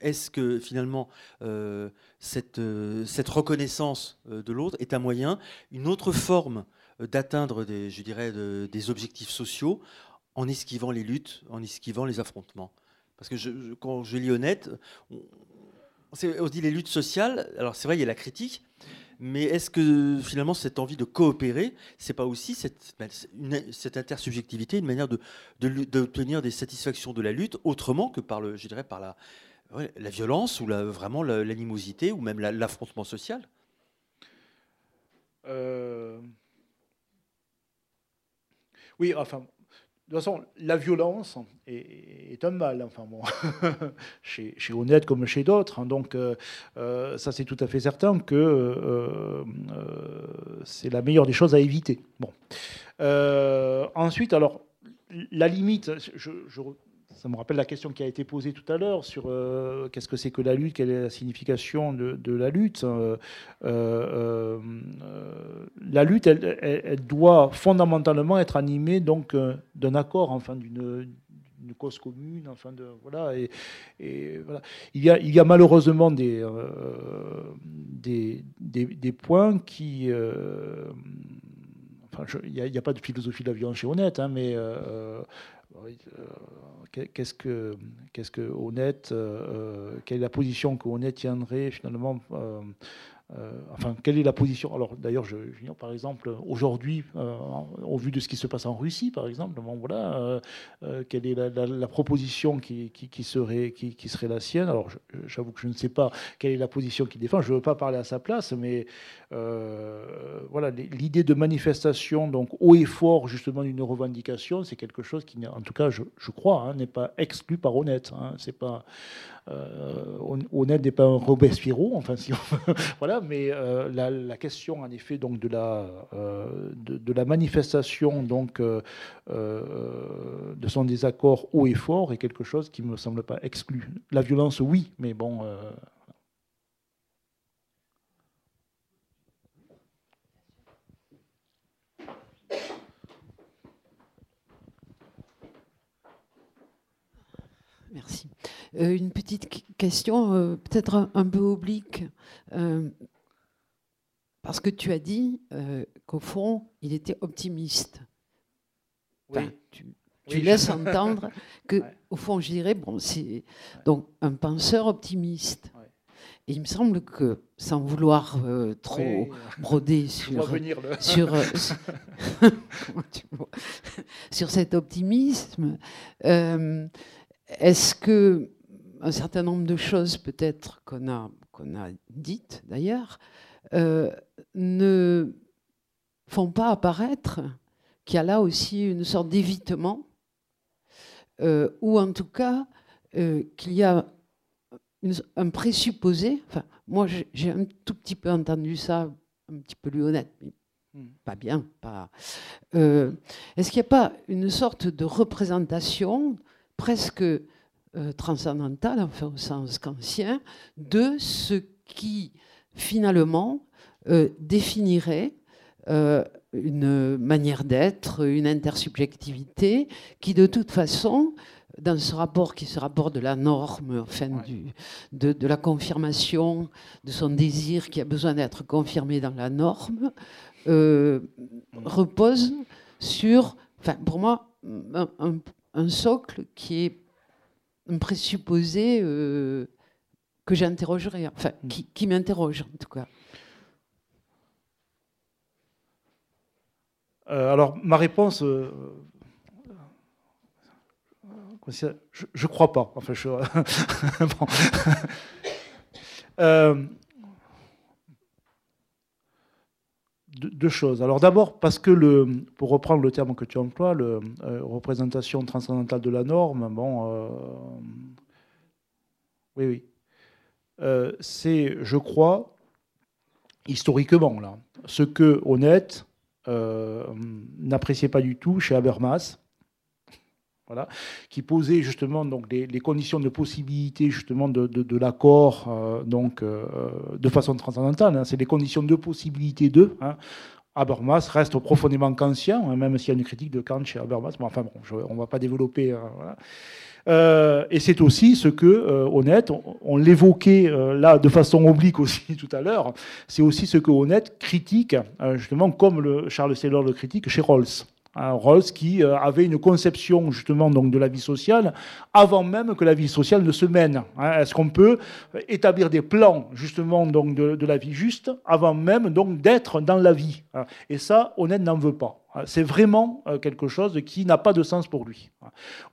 est-ce que finalement euh, cette, euh, reconnaissance euh, de l'autre est un moyen, une autre forme d'atteindre des, je dirais, des objectifs sociaux en esquivant les luttes, en esquivant les affrontements. Parce que quand je lis honnête, on, on, dit les luttes sociales, alors c'est vrai, il y a la critique, mais est-ce que finalement cette envie de coopérer, c'est pas aussi cette, cette intersubjectivité, une manière d'obtenir de, des satisfactions de la lutte autrement que par le, je dirais, par la, la violence ou la, vraiment l'animosité ou même l'affrontement social? Euh, Oui, enfin, de toute façon, la violence est, un mal, enfin bon, chez, chez, Honnête comme chez d'autres. Hein. donc, euh, euh, ça, c'est tout à fait certain que c'est la meilleure des choses à éviter. Bon. ensuite, alors, la limite, je, ça me rappelle la question qui a été posée tout à l'heure sur euh, qu'est-ce que c'est que la lutte, quelle est la signification de, la lutte. Euh, euh, la lutte, elle, doit fondamentalement être animée donc d'un accord, enfin d'une cause commune, enfin de voilà et, voilà. Il y a malheureusement des des, points qui Enfin, il n'y a, pas de philosophie de la violence chez Honnête, hein, mais qu'est-ce que, qu'est-ce que Honnête, euh, euh, quelle est la position que Honnête tiendrait finalement euh, enfin, quelle est la position? Alors, d'ailleurs, par exemple, aujourd'hui, euh, au vu de ce qui se passe en Russie, par exemple, voilà, euh, quelle est la, proposition qui, serait, la sienne? Alors, j'avoue que je ne sais pas quelle est la position qu'il défend. Je ne veux pas parler à sa place, mais voilà, l'idée de manifestation, donc haut et fort, justement, d'une revendication, c'est quelque chose qui, en tout cas, je, crois, hein, n'est pas exclu par honnête. Hein, c'est pas euh, honnête n'est pas un Robespierre, enfin si voilà, mais euh, la, question en effet donc de la euh, de, la manifestation donc de son désaccord haut et fort est quelque chose qui me semble pas exclu. La violence, oui, mais bon. Merci. Euh, une petite question, euh, peut-être un, peu oblique, euh, parce que tu as dit qu'au fond, il était optimiste. tu, laisses entendre que, au fond, je dirais, bon, c'est donc un penseur optimiste. Et il me semble que, sans vouloir trop broder sur, sur, sur, cet optimisme, est-ce que un certain nombre de choses peut-être qu'on a, qu'on a dites d'ailleurs, euh, ne font pas apparaître qu'il y a là aussi une sorte d'évitement, euh, ou en tout cas euh, qu'il y a un présupposé, enfin moi j'ai un tout petit peu entendu ça, un petit peu lui honnête, mais hmm. pas bien, pas. Est-ce qu'il n'y a pas une sorte de représentation presque euh, transcendantal, enfin au sens kantien, de ce qui finalement euh, définirait euh, une manière d'être, une intersubjectivité, qui de toute façon, dans ce rapport qui est ce rapport de la norme, enfin du, de, de, la confirmation de son désir qui a besoin d'être confirmé dans la norme, repose sur, enfin pour moi, un, un socle qui est présupposé euh, que j'interrogerai, enfin, mm. qui, m'interroge en tout cas. Euh, alors, ma réponse, euh, je, ne crois pas. Enfin, je, bon deux choses. Alors d'abord, parce que, le, pour reprendre le terme que tu emploies, le, euh, représentation transcendantale de la norme, bon, euh, oui, oui, euh, c'est, je crois, historiquement, là, ce que Honnête n'appréciait pas du tout chez Habermas. Voilà, qui posait justement donc les, conditions de possibilité justement de, l'accord donc de façon transcendantale. Hein. c'est les conditions de possibilité de. Hein. Habermas reste profondément kantien, hein, même s'il y a une critique de Kant chez Habermas. Mais enfin bon, on ne va pas développer. Voilà. Euh, et c'est aussi ce que, euh, Honnête, on, l'évoquait euh, là de façon oblique aussi tout à l'heure, c'est aussi ce que Honnête critique, justement, comme le Charles Taylor le critique chez Rawls. Hein, Rawls qui avait une conception justement donc de la vie sociale avant même que la vie sociale ne se mène. Hein. Est-ce qu'on peut établir des plans justement donc de, de la vie juste avant même donc d'être dans la vie? Hein. Et ça, Honnête n'en veut pas. C'est vraiment euh, quelque chose qui n'a pas de sens pour lui.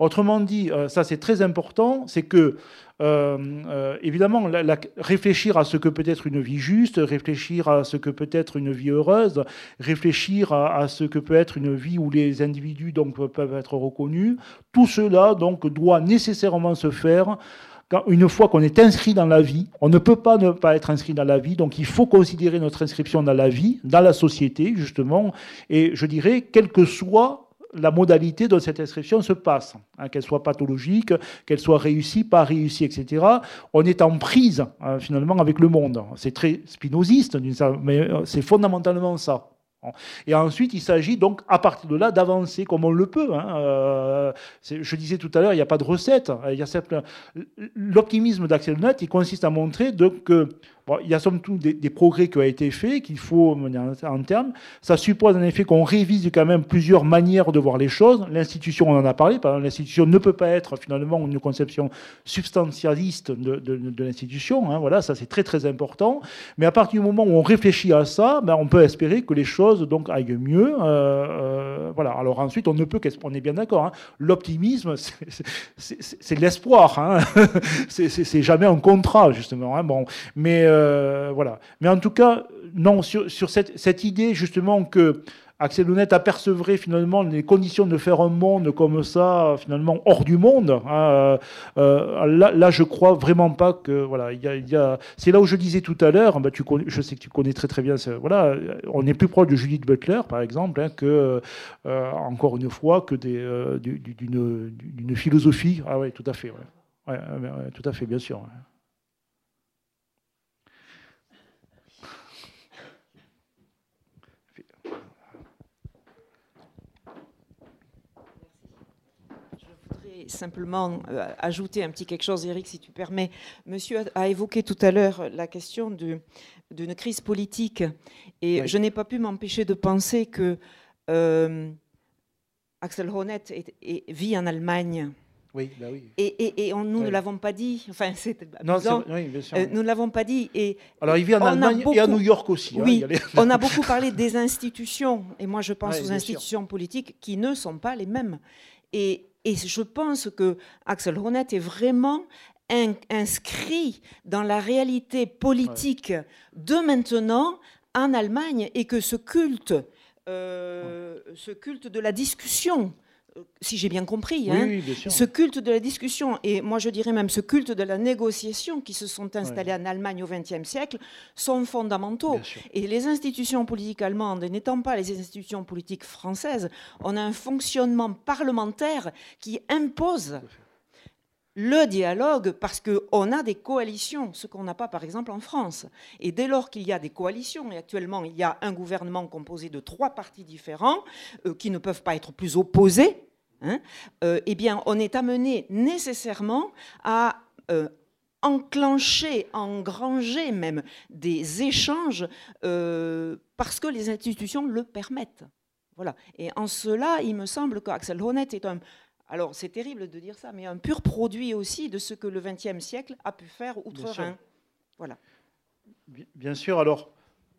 Autrement dit, euh, ça c'est très important, c'est que, euh, évidemment, réfléchir à ce que peut être une vie juste, réfléchir à ce que peut être une vie heureuse, réfléchir à, ce que peut être une vie où les individus donc, peuvent être reconnus, tout cela donc, doit nécessairement se faire une fois qu'on est inscrit dans la vie, on ne peut pas ne pas être inscrit dans la vie, donc il faut considérer notre inscription dans la vie, dans la société, justement, et je dirais, quelle que soit la modalité dont cette inscription se passe, hein, qu'elle soit pathologique, qu'elle soit réussie, pas réussie, etc. On est en prise hein, finalement avec le monde. C'est très spinoziste, mais euh, c'est fondamentalement ça. Et ensuite, il s'agit donc, à partir de là, d'avancer comme on le peut. Hein. Euh, je disais tout à l'heure, il n'y a pas de recette. L'optimisme d'Axel Net, il consiste à montrer que il y a somme toute des, progrès qui ont été faits, qu'il faut en, terme. Ça suppose en effet qu'on révise quand même plusieurs manières de voir les choses. L'institution, on en a parlé, l'institution ne peut pas être finalement une conception substantialiste de, l'institution. Hein. voilà, ça c'est très très important. Mais à partir du moment où on réfléchit à ça, ben, on peut espérer que les choses donc aillent mieux. Euh, euh, voilà. Alors ensuite, on ne peut qu'on est bien d'accord. Hein. L'optimisme, c'est l'espoir. Hein. c'est jamais un contrat justement. Hein. Bon, mais euh, voilà. Mais en tout cas, non, sur, cette, idée justement que Axel Honnête apercevrait finalement les conditions de faire un monde comme ça, finalement hors du monde. Hein, euh, euh, là, là, je crois vraiment pas que voilà, il y a, c'est là où je disais tout à l'heure. Tu je sais que tu connais très très bien. Voilà, on est plus proche de Judith Butler, par exemple, hein, que encore une fois que d'une, philosophie. Ah oui, tout à fait. Tout à fait, bien sûr. Simplement euh, ajouter un petit quelque chose, Eric, si tu permets. Monsieur a, évoqué tout à l'heure la question d'une crise politique. Et je n'ai pas pu m'empêcher de penser que euh, Axel Honneth vit en Allemagne. Oui, bah oui. Et, et, nous ne l'avons pas dit. Enfin, c'est non, oui, bien sûr. Euh, nous ne l'avons pas dit. Et, Alors, il vit en Allemagne et à New York aussi. Hein, oui, on a beaucoup parlé des institutions. Et moi, je pense aux institutions politiques qui ne sont pas les mêmes. Et, et je pense que Axel Honneth est vraiment inscrit dans la réalité politique de maintenant en Allemagne et que ce culte, euh, ce culte de la discussion, si j'ai bien compris, hein, ce culte de la discussion, et moi je dirais même ce culte de la négociation qui se sont installés en Allemagne au XXe siècle, sont fondamentaux. Et les institutions politiques allemandes, n'étant pas les institutions politiques françaises, on a un fonctionnement parlementaire qui impose le dialogue parce qu'on a des coalitions, ce qu'on n'a pas par exemple en France. Et dès lors qu'il y a des coalitions, et actuellement il y a un gouvernement composé de trois partis différents euh, qui ne peuvent pas être plus opposés, hein, euh, eh bien on est amené nécessairement à euh, enclencher, engranger même des échanges parce que les institutions le permettent. Voilà. Et en cela, il me semble qu'Axel Honneth est un, alors c'est terrible de dire ça, mais un pur produit aussi de ce que le XXe siècle a pu faire outre-Rhin. Voilà. Bien sûr, alors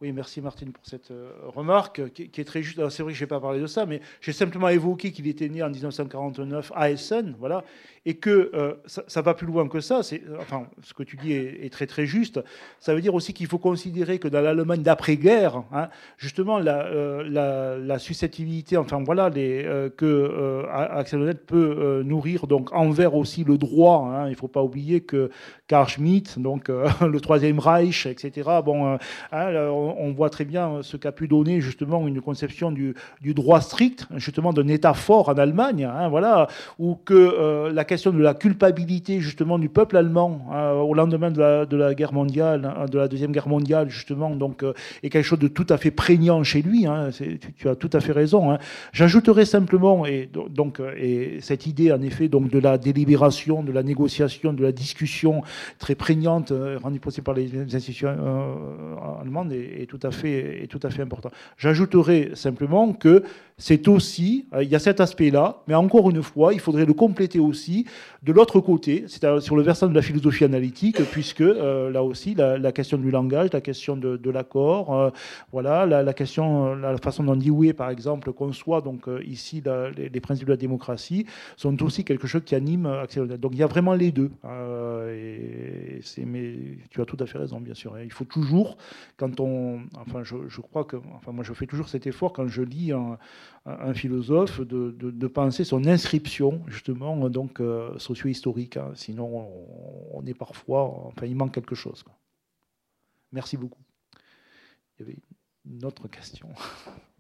oui, merci Martine pour cette euh, remarque qui, est très juste. C'est vrai que je n'ai pas parlé de ça, mais j'ai simplement évoqué qu'il était né en 1949 à Essen, voilà, et que euh, ça, va plus loin que ça. Enfin, ce que tu dis est, très très juste. Ça veut dire aussi qu'il faut considérer que dans l'Allemagne d'après-guerre, hein, justement, euh, la, susceptibilité, enfin voilà, que Axel Honneth peut nourrir donc envers aussi le droit. Hein. il ne faut pas oublier que Karl Schmitt, donc le Troisième Reich, etc. Bon, hein, on voit très bien ce qu'a pu donner justement une conception du, droit strict, justement d'un État fort en Allemagne, hein, voilà, où que euh, la question de la culpabilité justement du peuple allemand hein, au lendemain de la, guerre mondiale, hein, de la deuxième guerre mondiale justement, donc euh, est quelque chose de tout à fait prégnant chez lui. Tu, tu, as tout à fait raison. J'ajouterai simplement et donc et cette idée en effet donc de la délibération, de la négociation, de la discussion très prégnante rendue possible par les institutions allemandes est, tout à fait, est tout à fait important. J'ajouterai simplement que c'est aussi, euh, il y a cet aspect-là, mais encore une fois, il faudrait le compléter aussi de l'autre côté, c'est-à-dire sur le versant de la philosophie analytique, puisque euh, là aussi, la, question du langage, la question de, l'accord, euh, voilà, la, question, la façon dont Dewey, par exemple, conçoit donc ici les, principes de la démocratie, sont aussi quelque chose qui anime Donc il y a vraiment les deux. et mais tu as tout à fait raison, bien sûr. Il faut toujours, quand on, enfin, je, crois que, enfin, moi, je fais toujours cet effort quand je lis un un philosophe de, penser son inscription justement donc euh, socio-historique. Hein. Sinon, on, est parfois, enfin, il manque quelque chose. Merci beaucoup. Il y avait une autre question.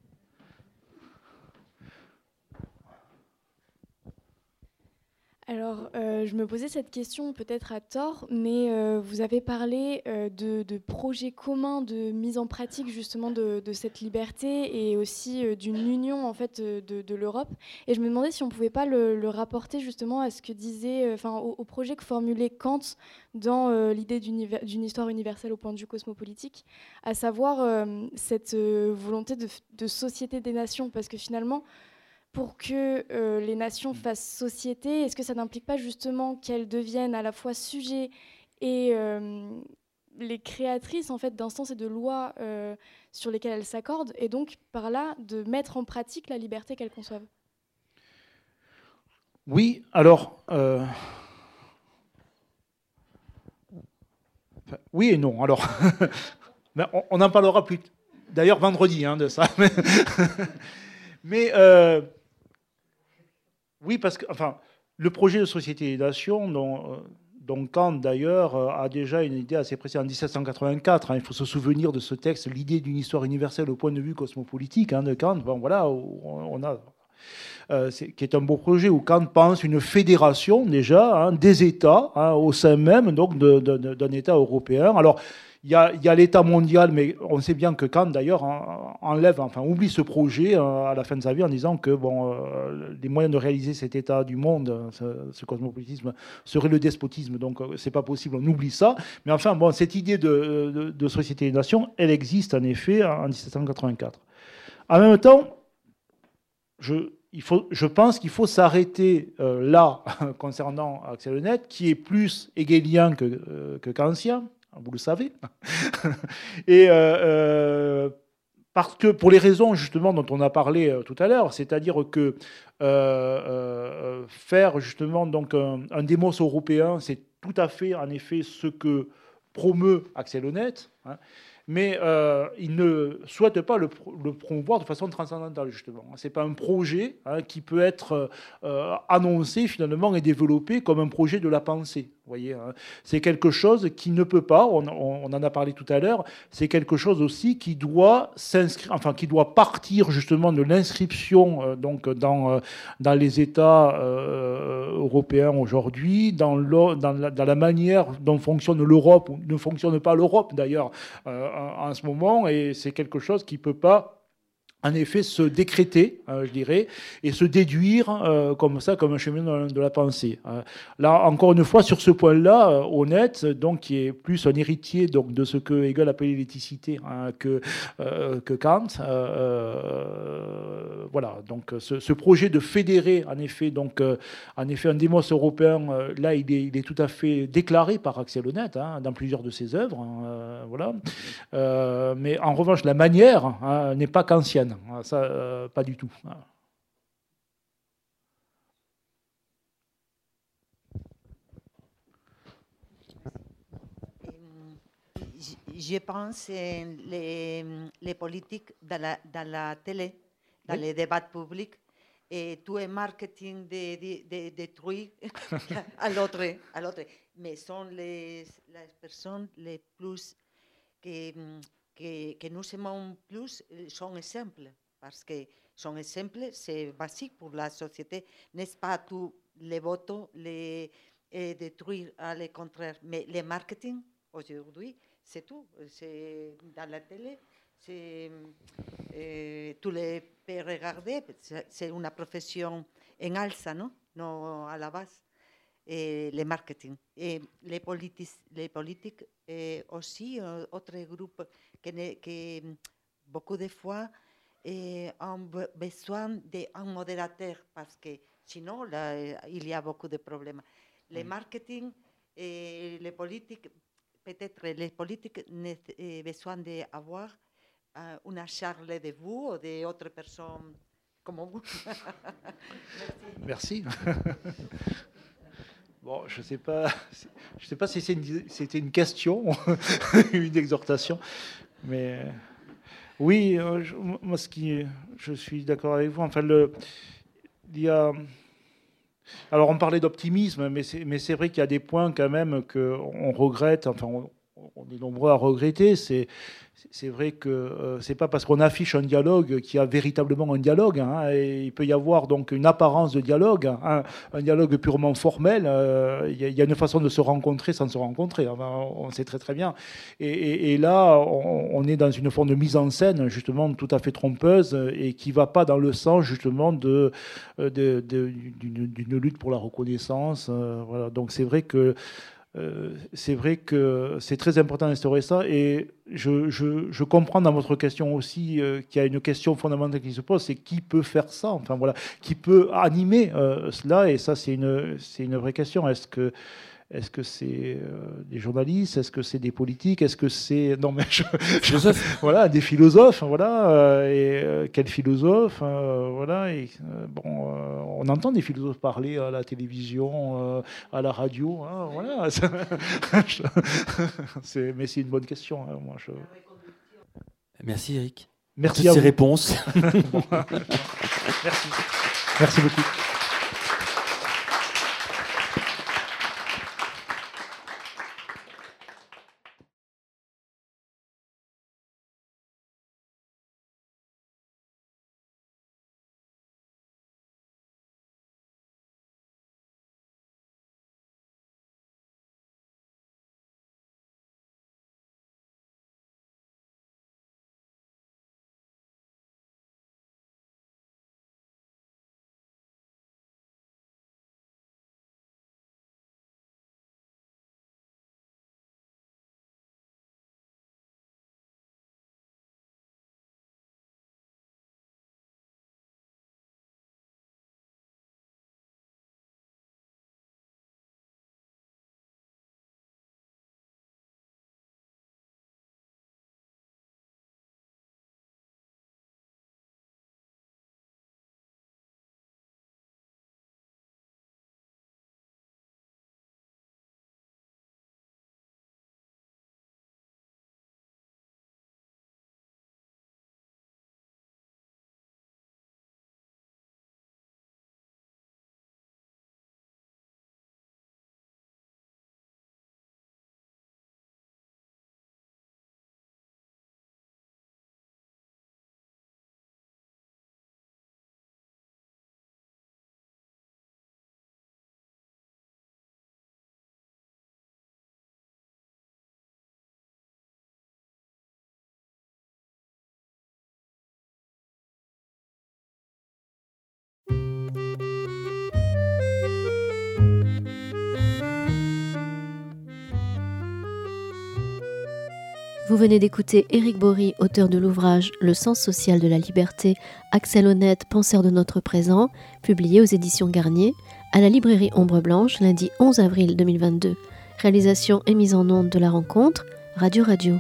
Alors, euh, je me posais cette question peut-être à tort, mais euh, vous avez parlé euh, de, projets communs de mise en pratique justement de, cette liberté et aussi d'une union en fait de, l'Europe. Et je me demandais si on ne pouvait pas le, rapporter justement à ce que disait, enfin, au, au, projet que formulait Kant dans l'idée d'une histoire universelle au point de vue cosmopolitique, à savoir cette volonté de société des nations, parce que finalement pour que euh, les nations mm. fassent société? Est-ce que ça n'implique pas justement qu'elles deviennent à la fois sujets et euh, les créatrices en fait d'instances et de lois euh, sur lesquelles elles s'accordent, et donc par là de mettre en pratique la liberté qu'elles conçoivent? Oui, alors. oui et non. Alors, on, en parlera plus. D'ailleurs, vendredi hein, de ça. Mais oui, parce que enfin, le projet de société des nations, dont, euh, Kant d'ailleurs euh, a déjà une idée assez précise en 1784. Hein, il faut se souvenir de ce texte, l'idée d'une histoire universelle au point de vue cosmopolitique hein, de Kant. Bon, voilà, on a. Euh, qui est un beau projet où Kant pense une fédération déjà hein, des États au sein même d'un État européen. Alors il y a, l'État mondial, mais on sait bien que Kant, d'ailleurs, enlève, enfin, oublie ce projet euh, à la fin de sa vie en disant que bon, euh, les moyens de réaliser cet État du monde, ce, cosmopolitisme, serait le despotisme. Donc, euh, c'est pas possible, on oublie ça. Mais enfin, bon, cette idée de, société des nations, elle existe en effet en 1784. En même temps, je, pense qu'il faut s'arrêter là concernant Axel Honnête, qui est plus hegelien que, que kantien, vous le savez. et euh, euh, parce que pour les raisons justement dont on a parlé euh, tout à l'heure, c'est-à-dire que faire justement donc un, démos européen, c'est tout à fait en effet ce que promeut Axel Honnête. Hein mais il ne souhaite pas le, promouvoir de façon transcendantale, justement. Ce n'est pas un projet hein, qui peut être annoncé finalement et développé comme un projet de la pensée. Voyez, hein. c'est quelque chose qui ne peut pas, on, en a parlé tout à l'heure, c'est quelque chose aussi qui doit s'inscrire, enfin qui doit partir justement de l'inscription euh, donc dans, dans les États européens aujourd'hui, dans, dans, la, dans, la, manière dont fonctionne l'Europe, ou ne fonctionne pas l'Europe d'ailleurs en ce moment, et c'est quelque chose qui ne peut pas en effet se décréter, euh, je dirais, et se déduire euh, comme ça, comme un chemin de, la pensée. Euh, là, encore une fois, sur ce point-là, honnête, donc qui est plus un héritier de ce que Hegel appelait l'éthicité hein, que Kant. voilà, donc ce, projet de fédérer, en effet, un démos européen, là, il est, tout à fait déclaré par Axel Honnête hein, dans plusieurs de ses œuvres. Hein, voilà, mais en revanche, la manière n'est pas kantienne. Ah, ça, euh, pas du tout. Ah. Je pense les, les politiques dans la, dans la télé, dans les débats publics, et tout est marketing de, détruire à l'autre. Mais sont les, les personnes les plus qui que, nous aimons plus sont simples, parce que son exemple, c'est basique pour la société. N'est-ce pas tous les votes, les détruire à le contraire. Mais le marketing, aujourd'hui, c'est tout. C'est dans la télé, c'est, euh, tous les peuvent regarder. C'est une profession en alza, non, non à la base. Et le marketing. Et les, politiques et aussi, euh, autre groupe que, que beaucoup de fois et ont besoin d'un modérateur parce que sinon, là, il y a beaucoup de problèmes. Le oui. marketing et les politiques, peut-être les politiques ont besoin d'avoir euh, une charge de vous ou d'autres personnes comme vous. Merci. Bon, je ne sais pas, je sais pas si c'était une, question, une exhortation, mais oui, euh, je, moi, ce qui, je suis d'accord avec vous. Enfin, il y a, alors on parlait d'optimisme, mais c'est vrai qu'il y a des points quand même qu'on regrette. Enfin, on, on est nombreux à regretter. C'est vrai que euh, c'est pas parce qu'on affiche un dialogue qu'il y a véritablement un dialogue. Hein, et il peut y avoir donc une apparence de dialogue, hein, un dialogue purement formel. Euh, il y, a une façon de se rencontrer sans se rencontrer. on sait très très bien. Et, là, on, est dans une forme de mise en scène justement tout à fait trompeuse et qui va pas dans le sens justement de, d'une lutte pour la reconnaissance. Euh. Donc c'est vrai que euh, c'est vrai que c'est très important d'instaurer ça. Et je, comprends dans votre question aussi euh, qu'il y a une question fondamentale qui se pose, c'est qui peut faire ça Enfin voilà, qui peut animer euh, cela Et ça, c'est une, c'est une vraie question. Est-ce que est-ce que c'est euh, des journalistes? Est-ce que c'est des politiques? Est-ce que c'est non mais voilà des philosophes voilà euh, et euh, quel philosophe voilà et bon on entend des philosophes parler à la télévision à la radio hein, voilà mais c'est une bonne question hein, moi je... merci Eric. Merci pour à ces réponses. Merci. Merci beaucoup Vous venez d'écouter Éric Bory, auteur de l'ouvrage Le sens social de la liberté, Axel Honnête, penseur de notre présent, publié aux éditions Garnier, à la librairie Ombre Blanche, lundi 11 avril 2022. Réalisation et mise en onde de la rencontre, Radio Radio.